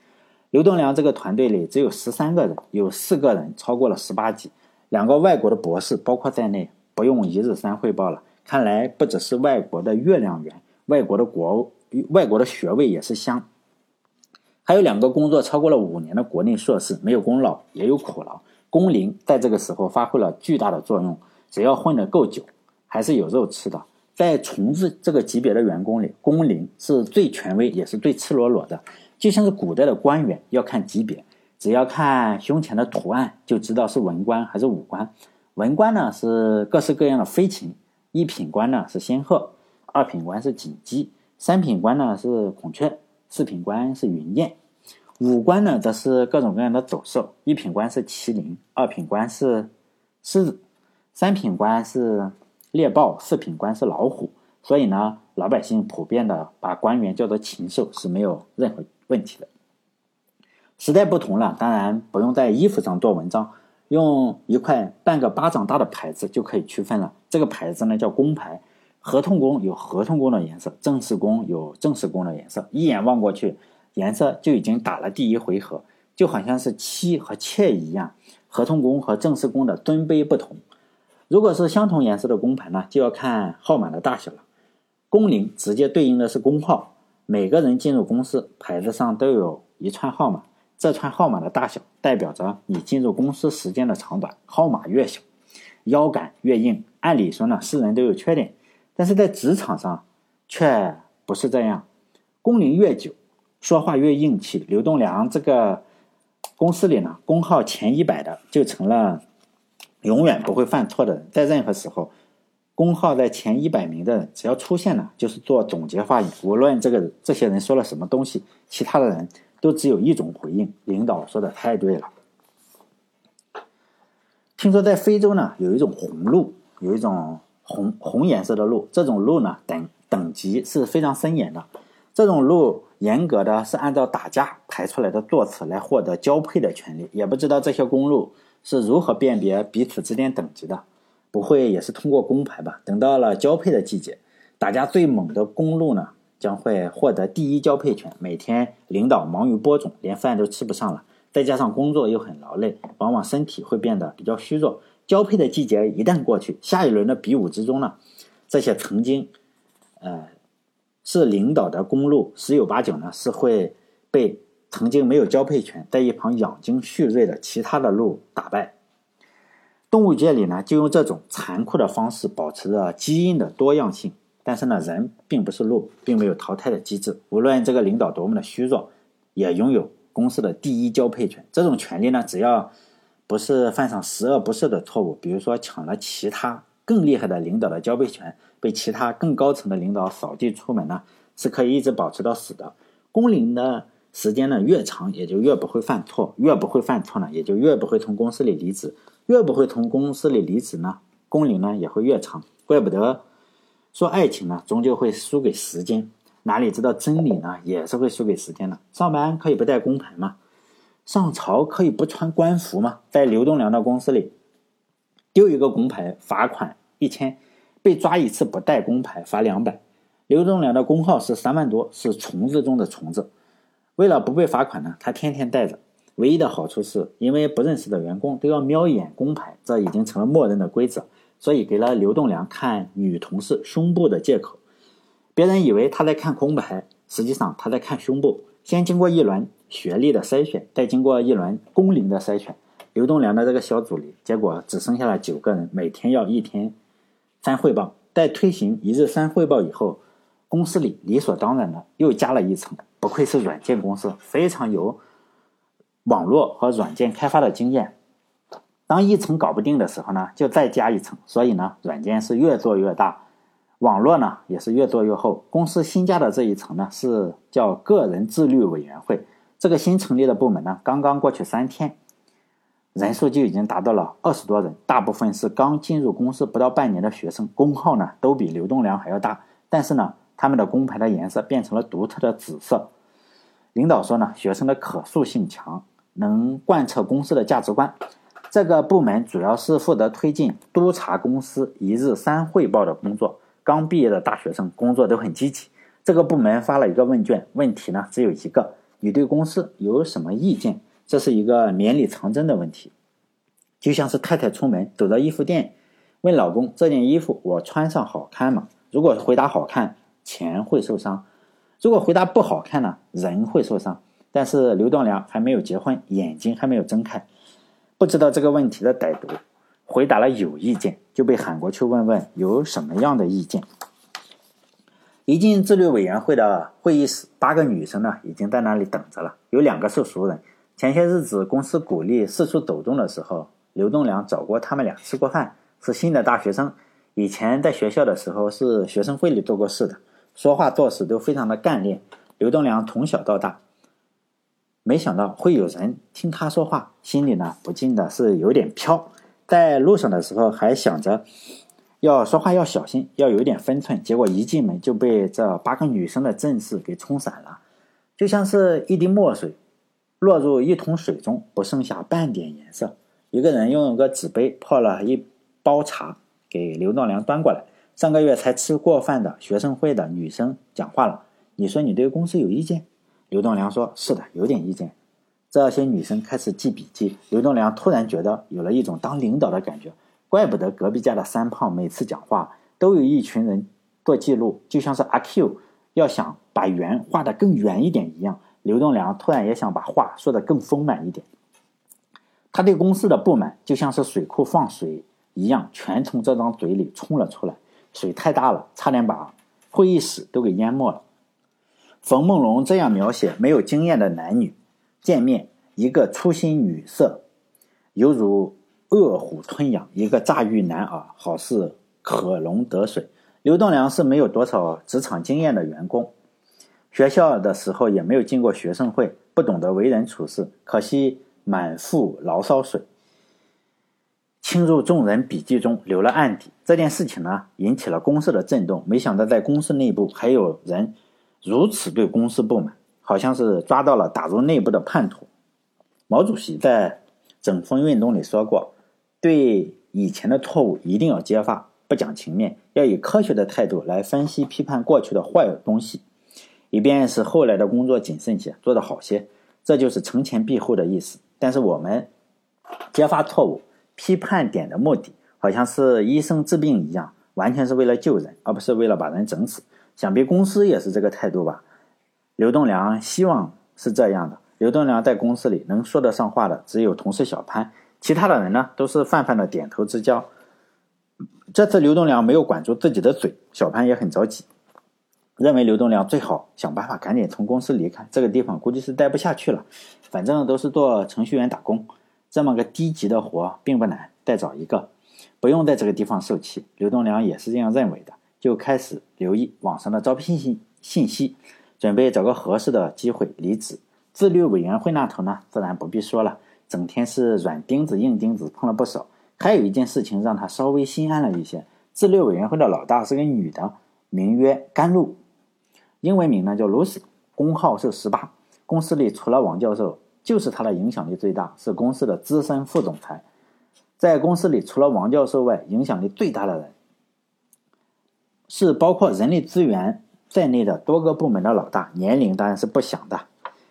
刘栋梁这个团队里只有十三个人，有四个人超过了十八级，两个外国的博士，包括在内，不用一日三汇报了。看来不只是外国的月亮圆，外国的国外国的学位也是香。还有两个工作超过了五年的国内硕士，没有功劳也有苦劳。工龄在这个时候发挥了巨大的作用。只要混得够久，还是有肉吃的。在虫子这个级别的员工里，工龄是最权威，也是最赤裸裸的。就像是古代的官员要看级别，只要看胸前的图案就知道是文官还是武官。文官呢是各式各样的飞禽，一品官呢是仙鹤，二品官是锦鸡，三品官呢是孔雀，四品官是云燕，五官呢则是各种各样的走兽，一品官是麒麟，二品官是狮子，三品官是猎豹，四品官是老虎。所以呢，老百姓普遍的把官员叫做禽兽是没有任何。问题的时代不同了，当然不用在衣服上做文章，用一块半个巴掌大的牌子就可以区分了。这个牌子呢叫工牌，合同工有合同工的颜色，正式工有正式工的颜色。一眼望过去，颜色就已经打了第一回合，就好像是妻和妾一样。合同工和正式工的尊卑不同。如果是相同颜色的工牌呢，就要看号码的大小了。工龄直接对应的是工号。每个人进入公司，牌子上都有一串号码，这串号码的大小代表着你进入公司时间的长短。号码越小，腰杆越硬。按理说呢，是人都有缺点，但是在职场上却不是这样。工龄越久，说话越硬气。刘栋梁这个公司里呢，工号前一百的就成了永远不会犯错的人，在任何时候。工号在前一百名的人，只要出现了，就是做总结发言。无论这个这些人说了什么东西，其他的人都只有一种回应：领导说的太对了。听说在非洲呢，有一种红鹿，有一种红红颜色的鹿，这种鹿呢等等级是非常森严的。这种鹿严格的是按照打架排出来的座次来获得交配的权利。也不知道这些公鹿是如何辨别彼此之间等级的。不会也是通过公牌吧？等到了交配的季节，打架最猛的公鹿呢，将会获得第一交配权。每天领导忙于播种，连饭都吃不上了，再加上工作又很劳累，往往身体会变得比较虚弱。交配的季节一旦过去，下一轮的比武之中呢，这些曾经，呃，是领导的公鹿，十有八九呢是会被曾经没有交配权，在一旁养精蓄锐的其他的鹿打败。动物界里呢，就用这种残酷的方式保持着基因的多样性。但是呢，人并不是鹿，并没有淘汰的机制。无论这个领导多么的虚弱，也拥有公司的第一交配权。这种权利呢，只要不是犯上十恶不赦的错误，比如说抢了其他更厉害的领导的交配权，被其他更高层的领导扫地出门呢，是可以一直保持到死的。工龄的时间呢越长，也就越不会犯错；越不会犯错呢，也就越不会从公司里离职。越不会从公司里离职呢，工龄呢也会越长。怪不得说爱情呢，终究会输给时间。哪里知道真理呢，也是会输给时间的。上班可以不带工牌吗？上朝可以不穿官服吗？在刘栋梁的公司里，丢一个工牌罚款一千，被抓一次不带工牌罚两百。刘栋梁的工号是三万多，是虫子中的虫子。为了不被罚款呢，他天天带着。唯一的好处是，因为不认识的员工都要瞄一眼工牌，这已经成了默认的规则，所以给了刘栋梁看女同事胸部的借口。别人以为他在看空牌，实际上他在看胸部。先经过一轮学历的筛选，再经过一轮工龄的筛选，刘栋梁的这个小组里，结果只剩下了九个人，每天要一天三汇报。在推行一日三汇报以后，公司里理所当然的又加了一层。不愧是软件公司，非常有。网络和软件开发的经验，当一层搞不定的时候呢，就再加一层。所以呢，软件是越做越大，网络呢也是越做越厚。公司新加的这一层呢，是叫个人自律委员会。这个新成立的部门呢，刚刚过去三天，人数就已经达到了二十多人，大部分是刚进入公司不到半年的学生，工号呢都比刘栋梁还要大，但是呢，他们的工牌的颜色变成了独特的紫色。领导说呢，学生的可塑性强。能贯彻公司的价值观，这个部门主要是负责推进督查公司一日三汇报的工作。刚毕业的大学生工作都很积极。这个部门发了一个问卷，问题呢只有一个：你对公司有什么意见？这是一个绵里藏针的问题。就像是太太出门走到衣服店，问老公这件衣服我穿上好看吗？如果回答好看，钱会受伤；如果回答不好看呢，人会受伤。但是刘栋梁还没有结婚，眼睛还没有睁开，不知道这个问题的歹毒，回答了有意见，就被喊过去问问有什么样的意见。一进自律委员会的会议室，八个女生呢已经在那里等着了，有两个是熟人。前些日子公司鼓励四处走动的时候，刘栋梁找过他们俩吃过饭，是新的大学生，以前在学校的时候是学生会里做过事的，说话做事都非常的干练。刘栋梁从小到大。没想到会有人听他说话，心里呢不禁的是有点飘。在路上的时候还想着要说话要小心，要有点分寸。结果一进门就被这八个女生的阵势给冲散了，就像是一滴墨水落入一桶水中，不剩下半点颜色。一个人用个纸杯泡了一包茶给刘栋梁端过来。上个月才吃过饭的学生会的女生讲话了，你说你对公司有意见？刘栋梁说：“是的，有点意见。”这些女生开始记笔记。刘栋梁突然觉得有了一种当领导的感觉，怪不得隔壁家的三胖每次讲话都有一群人做记录，就像是阿 Q 要想把圆画得更圆一点一样。刘栋梁突然也想把话说得更丰满一点。他对公司的不满就像是水库放水一样，全从这张嘴里冲了出来。水太大了，差点把会议室都给淹没了。冯梦龙这样描写没有经验的男女见面，一个粗心女色，犹如饿虎吞羊；一个乍遇男儿，好似可龙得水。刘栋梁是没有多少职场经验的员工，学校的时候也没有进过学生会，不懂得为人处事。可惜满腹牢骚水，倾入众人笔记中，留了案底。这件事情呢，引起了公司的震动。没想到在公司内部还有人。如此对公司不满，好像是抓到了打入内部的叛徒。毛主席在整风运动里说过：“对以前的错误一定要揭发，不讲情面，要以科学的态度来分析批判过去的坏东西，以便使后来的工作谨慎些，做得好些。这就是惩前毖后的意思。但是我们揭发错误、批判点的目的，好像是医生治病一样，完全是为了救人，而不是为了把人整死。”想必公司也是这个态度吧？刘栋梁希望是这样的。刘栋梁在公司里能说得上话的只有同事小潘，其他的人呢都是泛泛的点头之交。这次刘栋梁没有管住自己的嘴，小潘也很着急，认为刘栋梁最好想办法赶紧从公司离开这个地方，估计是待不下去了。反正都是做程序员打工，这么个低级的活并不难，再找一个，不用在这个地方受气。刘栋梁也是这样认为的。就开始留意网上的招聘信信息，准备找个合适的机会离职。自律委员会那头呢，自然不必说了，整天是软钉子硬钉子碰了不少。还有一件事情让他稍微心安了一些，自律委员会的老大是个女的，名曰甘露，英文名呢叫 Lucy，工号是十八。公司里除了王教授，就是她的影响力最大，是公司的资深副总裁。在公司里除了王教授外，影响力最大的人。是包括人力资源在内的多个部门的老大，年龄当然是不小的，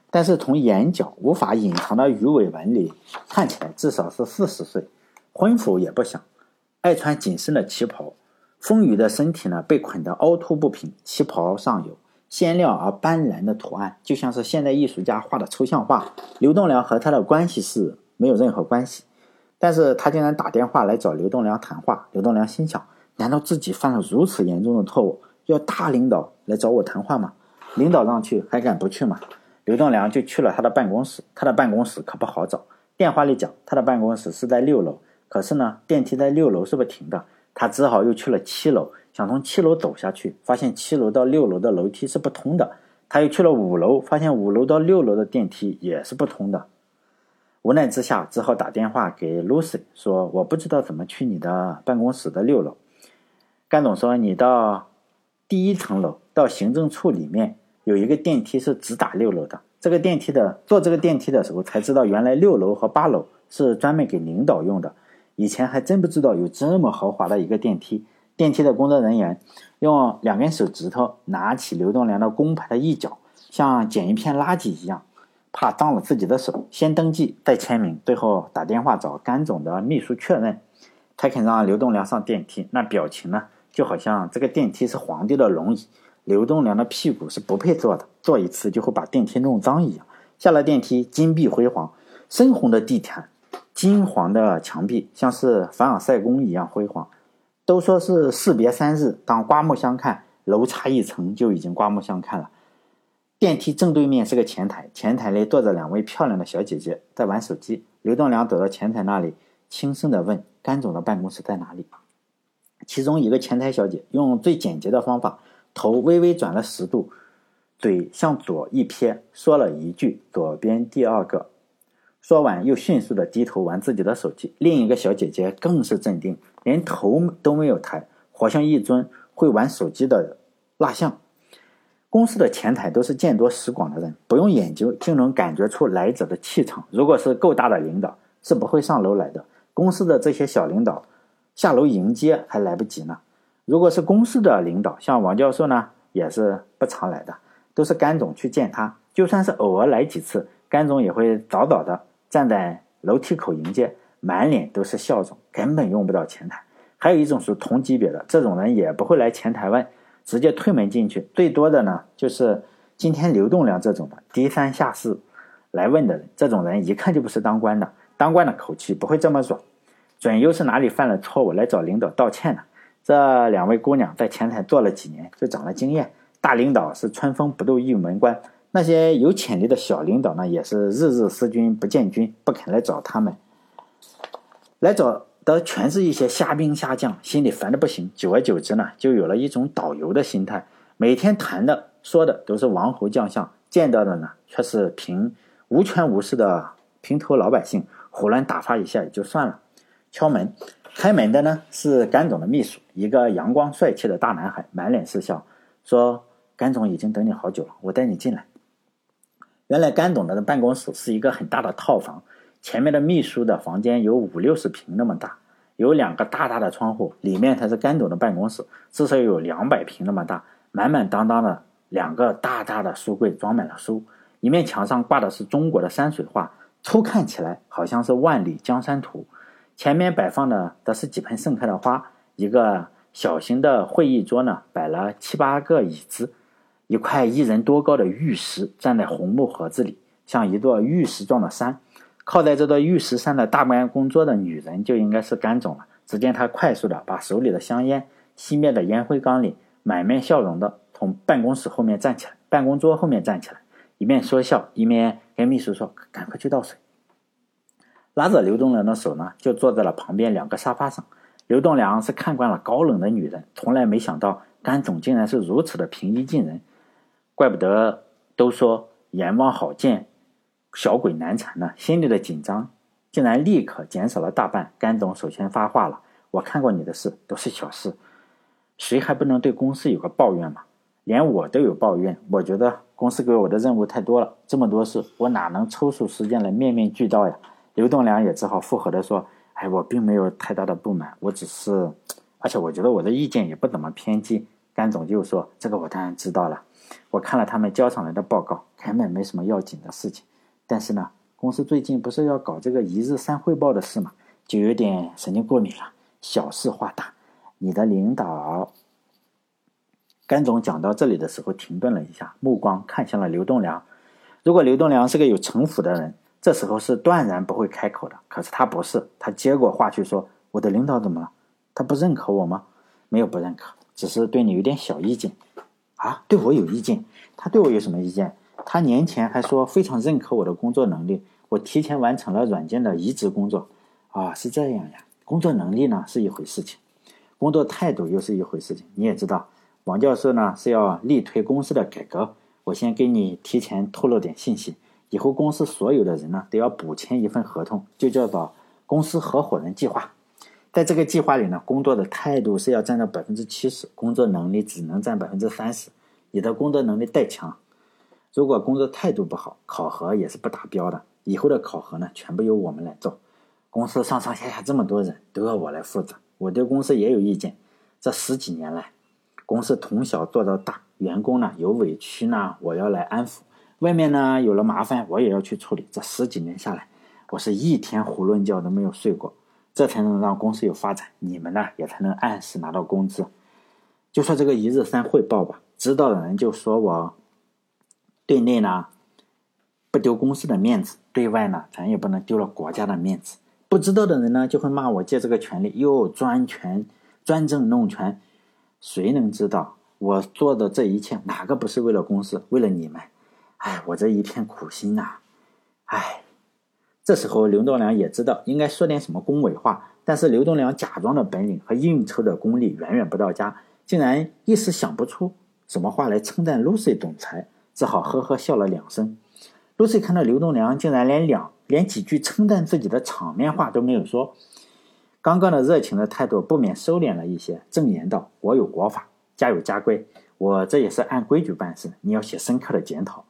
但是从眼角无法隐藏的鱼尾纹里看起来至少是四十岁，婚服也不详，爱穿紧身的旗袍，丰腴的身体呢被捆得凹凸不平，旗袍上有鲜亮而斑斓的图案，就像是现代艺术家画的抽象画。刘栋梁和他的关系是没有任何关系，但是他竟然打电话来找刘栋梁谈话，刘栋梁心想。难道自己犯了如此严重的错误，要大领导来找我谈话吗？领导让去还敢不去吗？刘栋梁就去了他的办公室，他的办公室可不好找。电话里讲他的办公室是在六楼，可是呢，电梯在六楼是不停的，他只好又去了七楼，想从七楼走下去，发现七楼到六楼的楼梯是不通的。他又去了五楼，发现五楼到六楼的电梯也是不通的。无奈之下，只好打电话给 Lucy 说：“我不知道怎么去你的办公室的六楼。”甘总说：“你到第一层楼，到行政处里面有一个电梯是直达六楼的。这个电梯的坐这个电梯的时候才知道，原来六楼和八楼是专门给领导用的。以前还真不知道有这么豪华的一个电梯。电梯的工作人员用两根手指头拿起刘栋梁的工牌的一角，像捡一片垃圾一样，怕脏了自己的手，先登记再签名，最后打电话找甘总的秘书确认，才肯让刘栋梁上电梯。那表情呢，就好像这个电梯是皇帝的龙椅，刘栋梁的屁股是不配坐的，坐一次就会把电梯弄脏一样。下了电梯，金碧辉煌，深红的地毯，金黄的墙壁，像是凡尔赛宫一样辉煌。都说是士别三日，当刮目相看，楼差一层就已经刮目相看了。电梯正对面是个前台，前台里坐着两位漂亮的小姐姐在玩手机。刘栋梁走到前台那里，轻声的问：“甘总的办公室在哪里？”其中一个前台小姐用最简洁的方法，头微微转了十度，嘴向左一撇，说了一句：“左边第二个。”说完又迅速的低头玩自己的手机。另一个小姐姐更是镇定，连头都没有抬，活像一尊会玩手机的蜡像。公司的前台都是见多识广的人，不用研究就能感觉出来者的气场。如果是够大的领导，是不会上楼来的。公司的这些小领导下楼迎接还来不及呢。如果是公司的领导，像王教授呢，也是不常来的，都是甘总去见他。就算是偶尔来几次，甘总也会早早的站在楼梯口迎接，满脸都是笑容，根本用不到前台。还有一种是同级别的，这种人也不会来前台问。直接推门进去，最多的呢就是今天刘栋梁这种的低三下四来问的人，这种人一看就不是当官的，当官的口气不会这么软，准又是哪里犯了错误来找领导道歉呢？这两位姑娘在前台做了几年，就长了经验。大领导是春风不度玉门关，那些有潜力的小领导呢，也是日日思君不见君，不肯来找他们，来找。的全是一些虾兵虾将，心里烦的不行。久而久之呢，就有了一种导游的心态，每天谈的说的都是王侯将相，见到的呢却是平无权无势的平头老百姓，胡乱打发一下也就算了。敲门，开门的呢是甘总的秘书，一个阳光帅气的大男孩，满脸是笑，说：“甘总已经等你好久了，我带你进来。”原来甘总的办公室是一个很大的套房。前面的秘书的房间有五六十平那么大，有两个大大的窗户，里面才是甘总的办公室，至少有两百平那么大，满满当当的两个大大的书柜装满了书，一面墙上挂的是中国的山水画，初看起来好像是万里江山图，前面摆放的则是几盆盛开的花，一个小型的会议桌呢，摆了七八个椅子，一块一人多高的玉石站在红木盒子里，像一座玉石状的山。靠在这座玉石山的大办公桌的女人就应该是甘总了。只见她快速的把手里的香烟熄灭在烟灰缸里，满面笑容的从办公室后面站起来，办公桌后面站起来，一面说笑，一面跟秘书说：“赶快去倒水。”拉着刘栋梁的手呢，就坐在了旁边两个沙发上。刘栋梁是看惯了高冷的女人，从来没想到甘总竟然是如此的平易近人，怪不得都说阎王好见。小鬼难缠呢，心里的紧张竟然立刻减少了大半。甘总首先发话了：“我看过你的事，都是小事，谁还不能对公司有个抱怨嘛？连我都有抱怨，我觉得公司给我的任务太多了，这么多事，我哪能抽出时间来面面俱到呀？”刘栋梁也只好附和的说：“哎，我并没有太大的不满，我只是……而且我觉得我的意见也不怎么偏激。”甘总就说：“这个我当然知道了，我看了他们交上来的报告，根本没什么要紧的事情。”但是呢，公司最近不是要搞这个一日三汇报的事嘛，就有点神经过敏了，小事化大。你的领导，甘总讲到这里的时候停顿了一下，目光看向了刘栋梁。如果刘栋梁是个有城府的人，这时候是断然不会开口的。可是他不是，他接过话去说：“我的领导怎么了？他不认可我吗？没有不认可，只是对你有点小意见。啊，对我有意见？他对我有什么意见？”他年前还说非常认可我的工作能力，我提前完成了软件的移植工作，啊，是这样呀。工作能力呢是一回事情，工作态度又是一回事情。你也知道，王教授呢是要力推公司的改革。我先给你提前透露点信息，以后公司所有的人呢都要补签一份合同，就叫做公司合伙人计划。在这个计划里呢，工作的态度是要占到百分之七十，工作能力只能占百分之三十。你的工作能力再强。如果工作态度不好，考核也是不达标的。以后的考核呢，全部由我们来做。公司上上下下这么多人，都要我来负责。我对公司也有意见。这十几年来，公司从小做到大，员工呢有委屈呢，我要来安抚；外面呢有了麻烦，我也要去处理。这十几年下来，我是一天囫囵觉都没有睡过，这才能让公司有发展，你们呢也才能按时拿到工资。就说这个一日三汇报吧，知道的人就说我对内呢不丢公司的面子，对外呢咱也不能丢了国家的面子。不知道的人呢就会骂我借这个权利又专权、专政弄权。谁能知道我做的这一切哪个不是为了公司，为了你们？哎，我这一片苦心呐！哎，这时候刘栋梁也知道应该说点什么恭维话，但是刘栋梁假装的本领和应酬的功力远远不到家，竟然一时想不出什么话来称赞 Lucy 总裁，只好呵呵笑了两声。Lucy 看到刘栋梁竟然连两连几句称赞自己的场面话都没有说。刚刚的热情的态度不免收敛了一些，正言道：“国有国法，家有家规，我这也是按规矩办事。你要写深刻的检讨。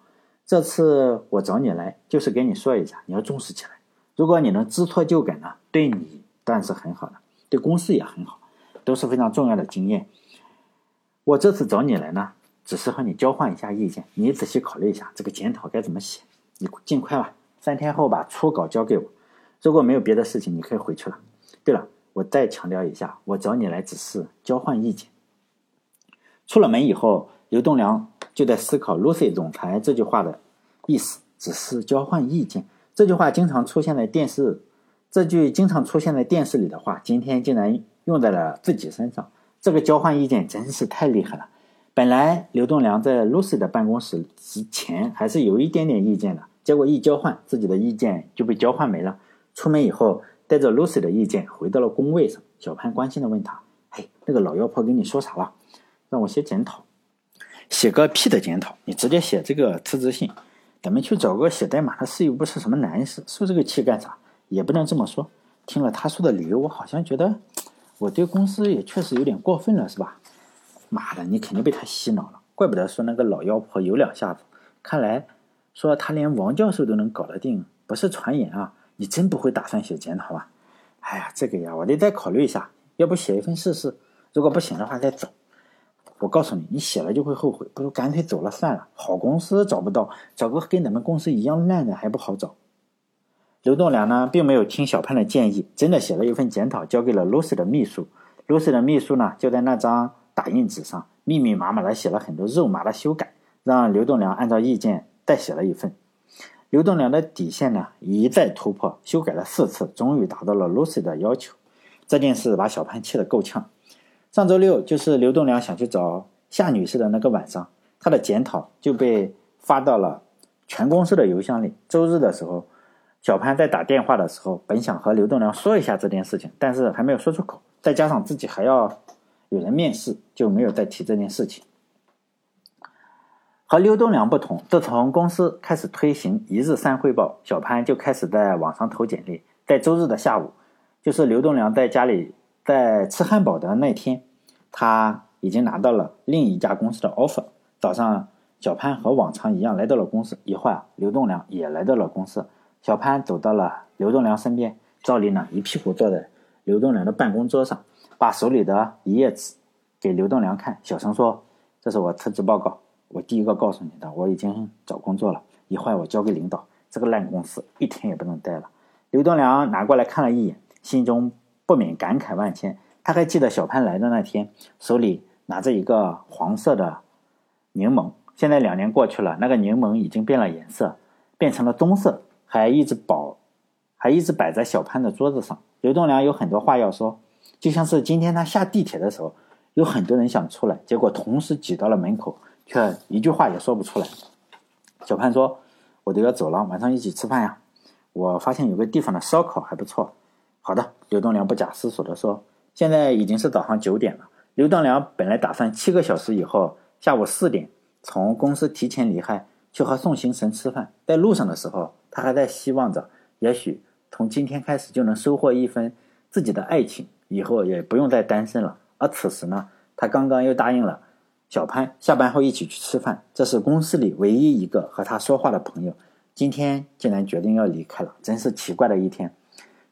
这次我找你来，就是给你说一下，你要重视起来。如果你能知错就改呢，对你当然是很好的，对公司也很好，都是非常重要的经验。我这次找你来呢，只是和你交换一下意见，你仔细考虑一下这个检讨该怎么写。你尽快吧，三天后把初稿交给我。如果没有别的事情，你可以回去了。”对了，我再强调一下，我找你来只是交换意见。出了门以后，刘栋梁就在思考 “Lucy 总裁”这句话的意思，只是交换意见。这句话经常出现在电视，这句经常出现在电视里的话，今天竟然用在了自己身上。这个交换意见真是太厉害了。本来刘栋梁在 Lucy 的办公室之前还是有一点点意见的，结果一交换，自己的意见就被交换没了。出门以后。带着 Lucy 的意见回到了工位上，小潘关心的问他：“嘿，那个老妖婆跟你说啥了？让我写检讨，写个屁的检讨！你直接写这个辞职信，咱们去找个写代码的事又不是什么难事，受这个气干啥？也不能这么说。听了他说的理由，我好像觉得我对公司也确实有点过分了，是吧？妈的，你肯定被他洗脑了，怪不得说那个老妖婆有两下子。看来说他连王教授都能搞得定，不是传言啊。”你真不会打算写检讨吧？哎呀，这个呀，我得再考虑一下。要不写一份试试？如果不行的话再走。我告诉你，你写了就会后悔，不如干脆走了算了。好公司找不到，找个跟咱们公司一样烂的还不好找。刘栋梁呢，并没有听小潘的建议，真的写了一份检讨，交给了 Lucy 的秘书。Lucy 的秘书呢，就在那张打印纸上密密麻麻的写了很多肉麻的修改，让刘栋梁按照意见再写了一份。刘栋梁的底线呢一再突破，修改了四次，终于达到了 Lucy 的要求。这件事把小潘气得够呛。上周六就是刘栋梁想去找夏女士的那个晚上，他的检讨就被发到了全公司的邮箱里。周日的时候，小潘在打电话的时候，本想和刘栋梁说一下这件事情，但是还没有说出口，再加上自己还要有人面试，就没有再提这件事情。和刘栋梁不同，自从公司开始推行一日三汇报，小潘就开始在网上投简历。在周日的下午，就是刘栋梁在家里在吃汉堡的那天，他已经拿到了另一家公司的 offer。早上，小潘和往常一样来到了公司。一会儿，刘栋梁也来到了公司。小潘走到了刘栋梁身边，赵丽呢一屁股坐在刘栋梁的办公桌上，把手里的一页纸给刘栋梁看，小声说：“这是我辞职报告。”我第一个告诉你的，我已经找工作了，一会儿我交给领导。这个烂公司一天也不能待了。刘栋梁拿过来看了一眼，心中不免感慨万千。他还记得小潘来的那天，手里拿着一个黄色的柠檬。现在两年过去了，那个柠檬已经变了颜色，变成了棕色，还一直保，还一直摆在小潘的桌子上。刘栋梁有很多话要说，就像是今天他下地铁的时候，有很多人想出来，结果同时挤到了门口。却一句话也说不出来。小潘说：“我都要走了，晚上一起吃饭呀。我发现有个地方的烧烤还不错。”好的，刘栋梁不假思索地说：“现在已经是早上九点了。”刘栋梁本来打算七个小时以后下午四点从公司提前离开，去和宋行神吃饭。在路上的时候，他还在希望着，也许从今天开始就能收获一份自己的爱情，以后也不用再单身了。而此时呢，他刚刚又答应了。小潘下班后一起去吃饭，这是公司里唯一一个和他说话的朋友。今天竟然决定要离开了，真是奇怪的一天。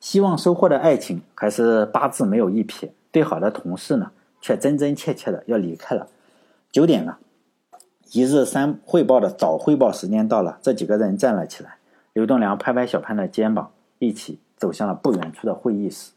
希望收获的爱情还是八字没有一撇，最好的同事呢，却真真切切的要离开了。九点了，一日三汇报的早汇报时间到了，这几个人站了起来。刘栋梁拍拍小潘的肩膀，一起走向了不远处的会议室。